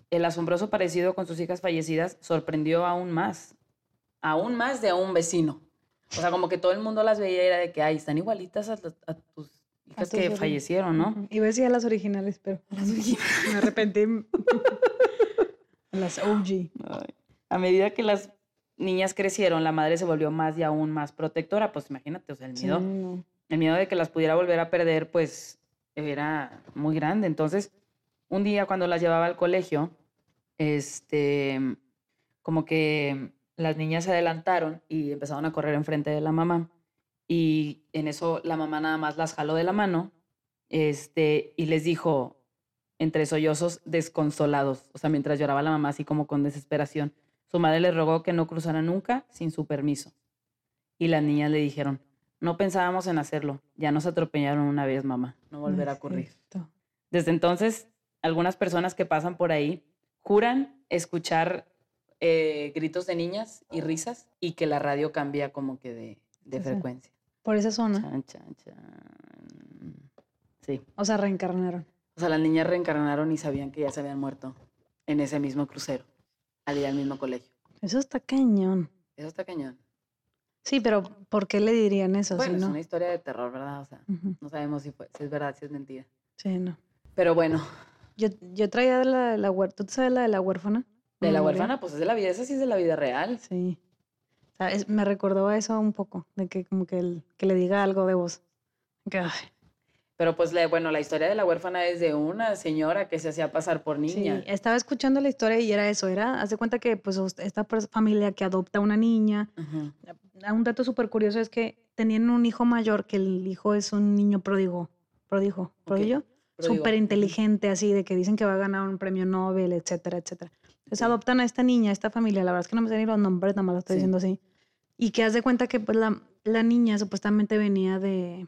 el asombroso parecido con sus hijas fallecidas sorprendió aún más. Aún más de a un vecino. O sea, como que todo el mundo las veía y era de que, ay, están igualitas a, tu- a tus hijas que fallecieron, ¿no? Ujú. Iba a decir a las originales, pero me arrepentí. las OG. Ay. A medida que las niñas crecieron, la madre se volvió más y aún más protectora. Pues imagínate, o sea, el Sí, miedo. no. el miedo de que las pudiera volver a perder, pues era muy grande. Entonces, un día cuando las llevaba al colegio, este, como que las niñas se adelantaron y empezaron a correr enfrente de la mamá. y en eso la mamá nada más las jaló de la mano este, y les dijo, entre sollozos desconsolados, o sea, mientras lloraba la mamá así como con desesperación, su madre le rogó que no cruzara nunca sin su permiso. Y las niñas le dijeron, no pensábamos en hacerlo, ya nos atropellaron una vez, mamá, no volverá a ocurrir. Desde entonces, algunas personas que pasan por ahí juran escuchar eh, gritos de niñas y risas y que la radio cambia como que de, de frecuencia. Por esa zona. Chan, chan, chan. Sí. O sea, reencarnaron. O sea, las niñas reencarnaron y sabían que ya se habían muerto en ese mismo crucero, al ir al mismo colegio. Eso está cañón. Eso está cañón. Sí, pero ¿por qué le dirían eso? Bueno, si es no? una historia de terror, ¿verdad? O sea, no sabemos si, fue, si es verdad, si es mentira. Sí, no. Pero bueno, Yo, yo traía de la de la huérfana. ¿Tú sabes la de la huérfana? de la huérfana, pues es de la vida, esa sí es de la vida real. Sí. Me recordó a eso un poco, de que como que, el- que le diga algo de vos. Que, Pero pues, bueno, la historia de la huérfana es de una señora que se hacía pasar por niña. Sí, estaba escuchando la historia y era eso, era, haz de cuenta que pues esta familia que adopta una niña, un dato súper curioso es que tenían un hijo mayor, que el hijo es un niño pródigo, pródigo, prodigio, Pero digo, súper inteligente, así, de que dicen que va a ganar un premio Nobel, etcétera, etcétera. Entonces adoptan a esta niña, a esta familia, la verdad es que no me sé ni los nombres, nada más lo estoy Sí. diciendo así, y que haz de cuenta que pues la, la niña supuestamente venía de,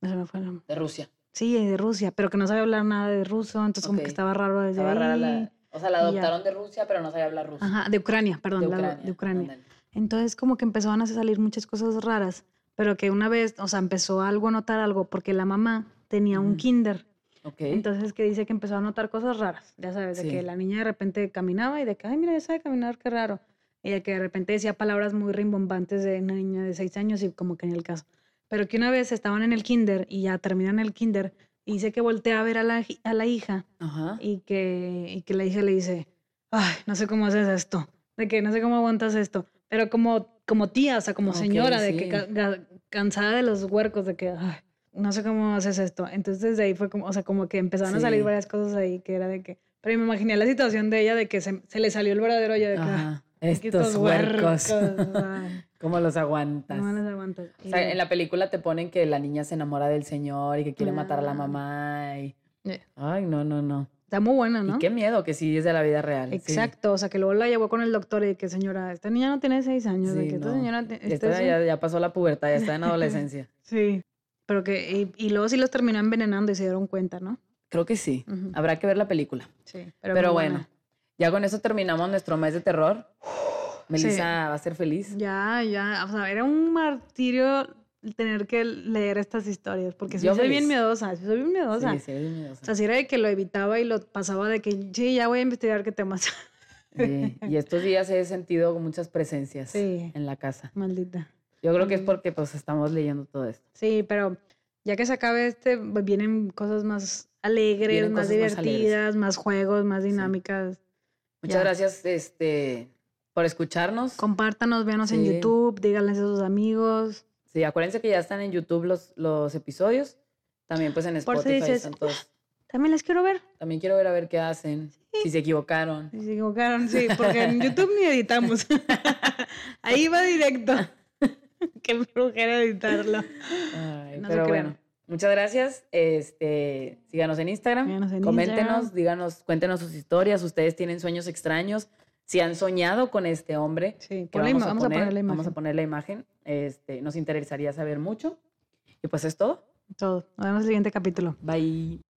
no se me fue el nombre. De Rusia. Sí, de Rusia, pero que no sabía hablar nada de ruso, entonces como Ok. que estaba raro desde Estaba rara ahí. la- o sea, la ya. adoptaron de Rusia, pero no sabía hablar ruso. Ajá, de Ucrania, perdón, de la- Ucrania. de Ucrania. Entonces como que empezaban a salir muchas cosas raras, pero que una vez, o sea, empezó algo a notar algo porque la mamá tenía un Ujú. kinder. Ok. Entonces que dice que empezó a notar cosas raras, ya sabes, de Sí. que la niña de repente caminaba y de que, ay, mira, ya sabe caminar, qué raro. Y de que de repente decía palabras muy rimbombantes de una niña de seis años y como que en el caso. Pero que una vez estaban en el kinder y ya terminan el kinder y dice que voltea a ver a la, a la hija Ajá. y que, y que la hija le dice, ay, no sé cómo haces esto, de que no sé cómo aguantas esto, pero como, como tía, o sea, como Ok, señora, de que sí. ca- ga- cansada de los huercos, de que, ay, no sé cómo haces esto. Entonces desde ahí fue como, o sea, como que empezaron a salir varias cosas ahí, que era de que, pero me imaginé la situación de ella, de que se, se le salió el verdadero yo, de que, "Ay, Ajá. Estos huercos. ¿Cómo los aguantas? me las aguantas. O sea, Y- en la película te ponen que la niña se enamora del señor y que quiere matar a la mamá. Y... Eh. Ay, no, no, no. Está muy buena, ¿no? Y qué miedo que sí es de la vida real. sí. Exacto, o sea, que luego la llevó con el doctor y que señora, esta niña no tiene seis años, de Sí, esta no. señora... esta es un- ya, ya pasó la pubertad, ya está en adolescencia. Sí, pero que, y, y luego sí los terminó envenenando y se dieron cuenta, ¿no? Creo que sí. Ujú. Habrá que ver la película. Sí, Pero, muy bueno, buena. ya con eso terminamos nuestro mes de terror. Melissa va a ser feliz. Ya, ya, o sea, era un martirio tener que leer estas historias, porque sí Yo soy bien feliz. miedosa, sí soy bien miedosa. Sí, sí, O miedosa. sea, si era de que lo evitaba y lo pasaba de que, sí, ya voy a investigar qué temas. Sí, Y estos días he sentido muchas presencias Sí. en la casa. Maldita. Yo creo que es porque pues estamos leyendo todo esto. Sí, pero ya que se acabe este, pues, vienen cosas más alegres, Vienen más cosas más divertidas, más, juegos, más dinámicas. Muchas Ya. gracias este, por escucharnos. Compártanos, véanos en Sí. YouTube, díganles a sus amigos. Sí, acuérdense que ya están en YouTube los, los episodios. También pues en Por si Spotify dices, están todos. También les quiero ver. También quiero ver a ver qué hacen. Si se equivocaron. Si se equivocaron, sí, porque en YouTube ni editamos. Ahí va directo. Qué flujera editarlo. Ay, No pero bueno, muchas gracias. Este, síganos en Instagram. Síganos en coméntenos, Instagram. díganos, cuéntenos sus historias. Ustedes tienen sueños extraños. Si han soñado con este hombre, Sí, que vamos, a, vamos a poner, poner la vamos a imagen. poner la imagen. Este, nos interesaría saber mucho. Y pues es todo. Todo. Nos vemos en el siguiente capítulo. Bye.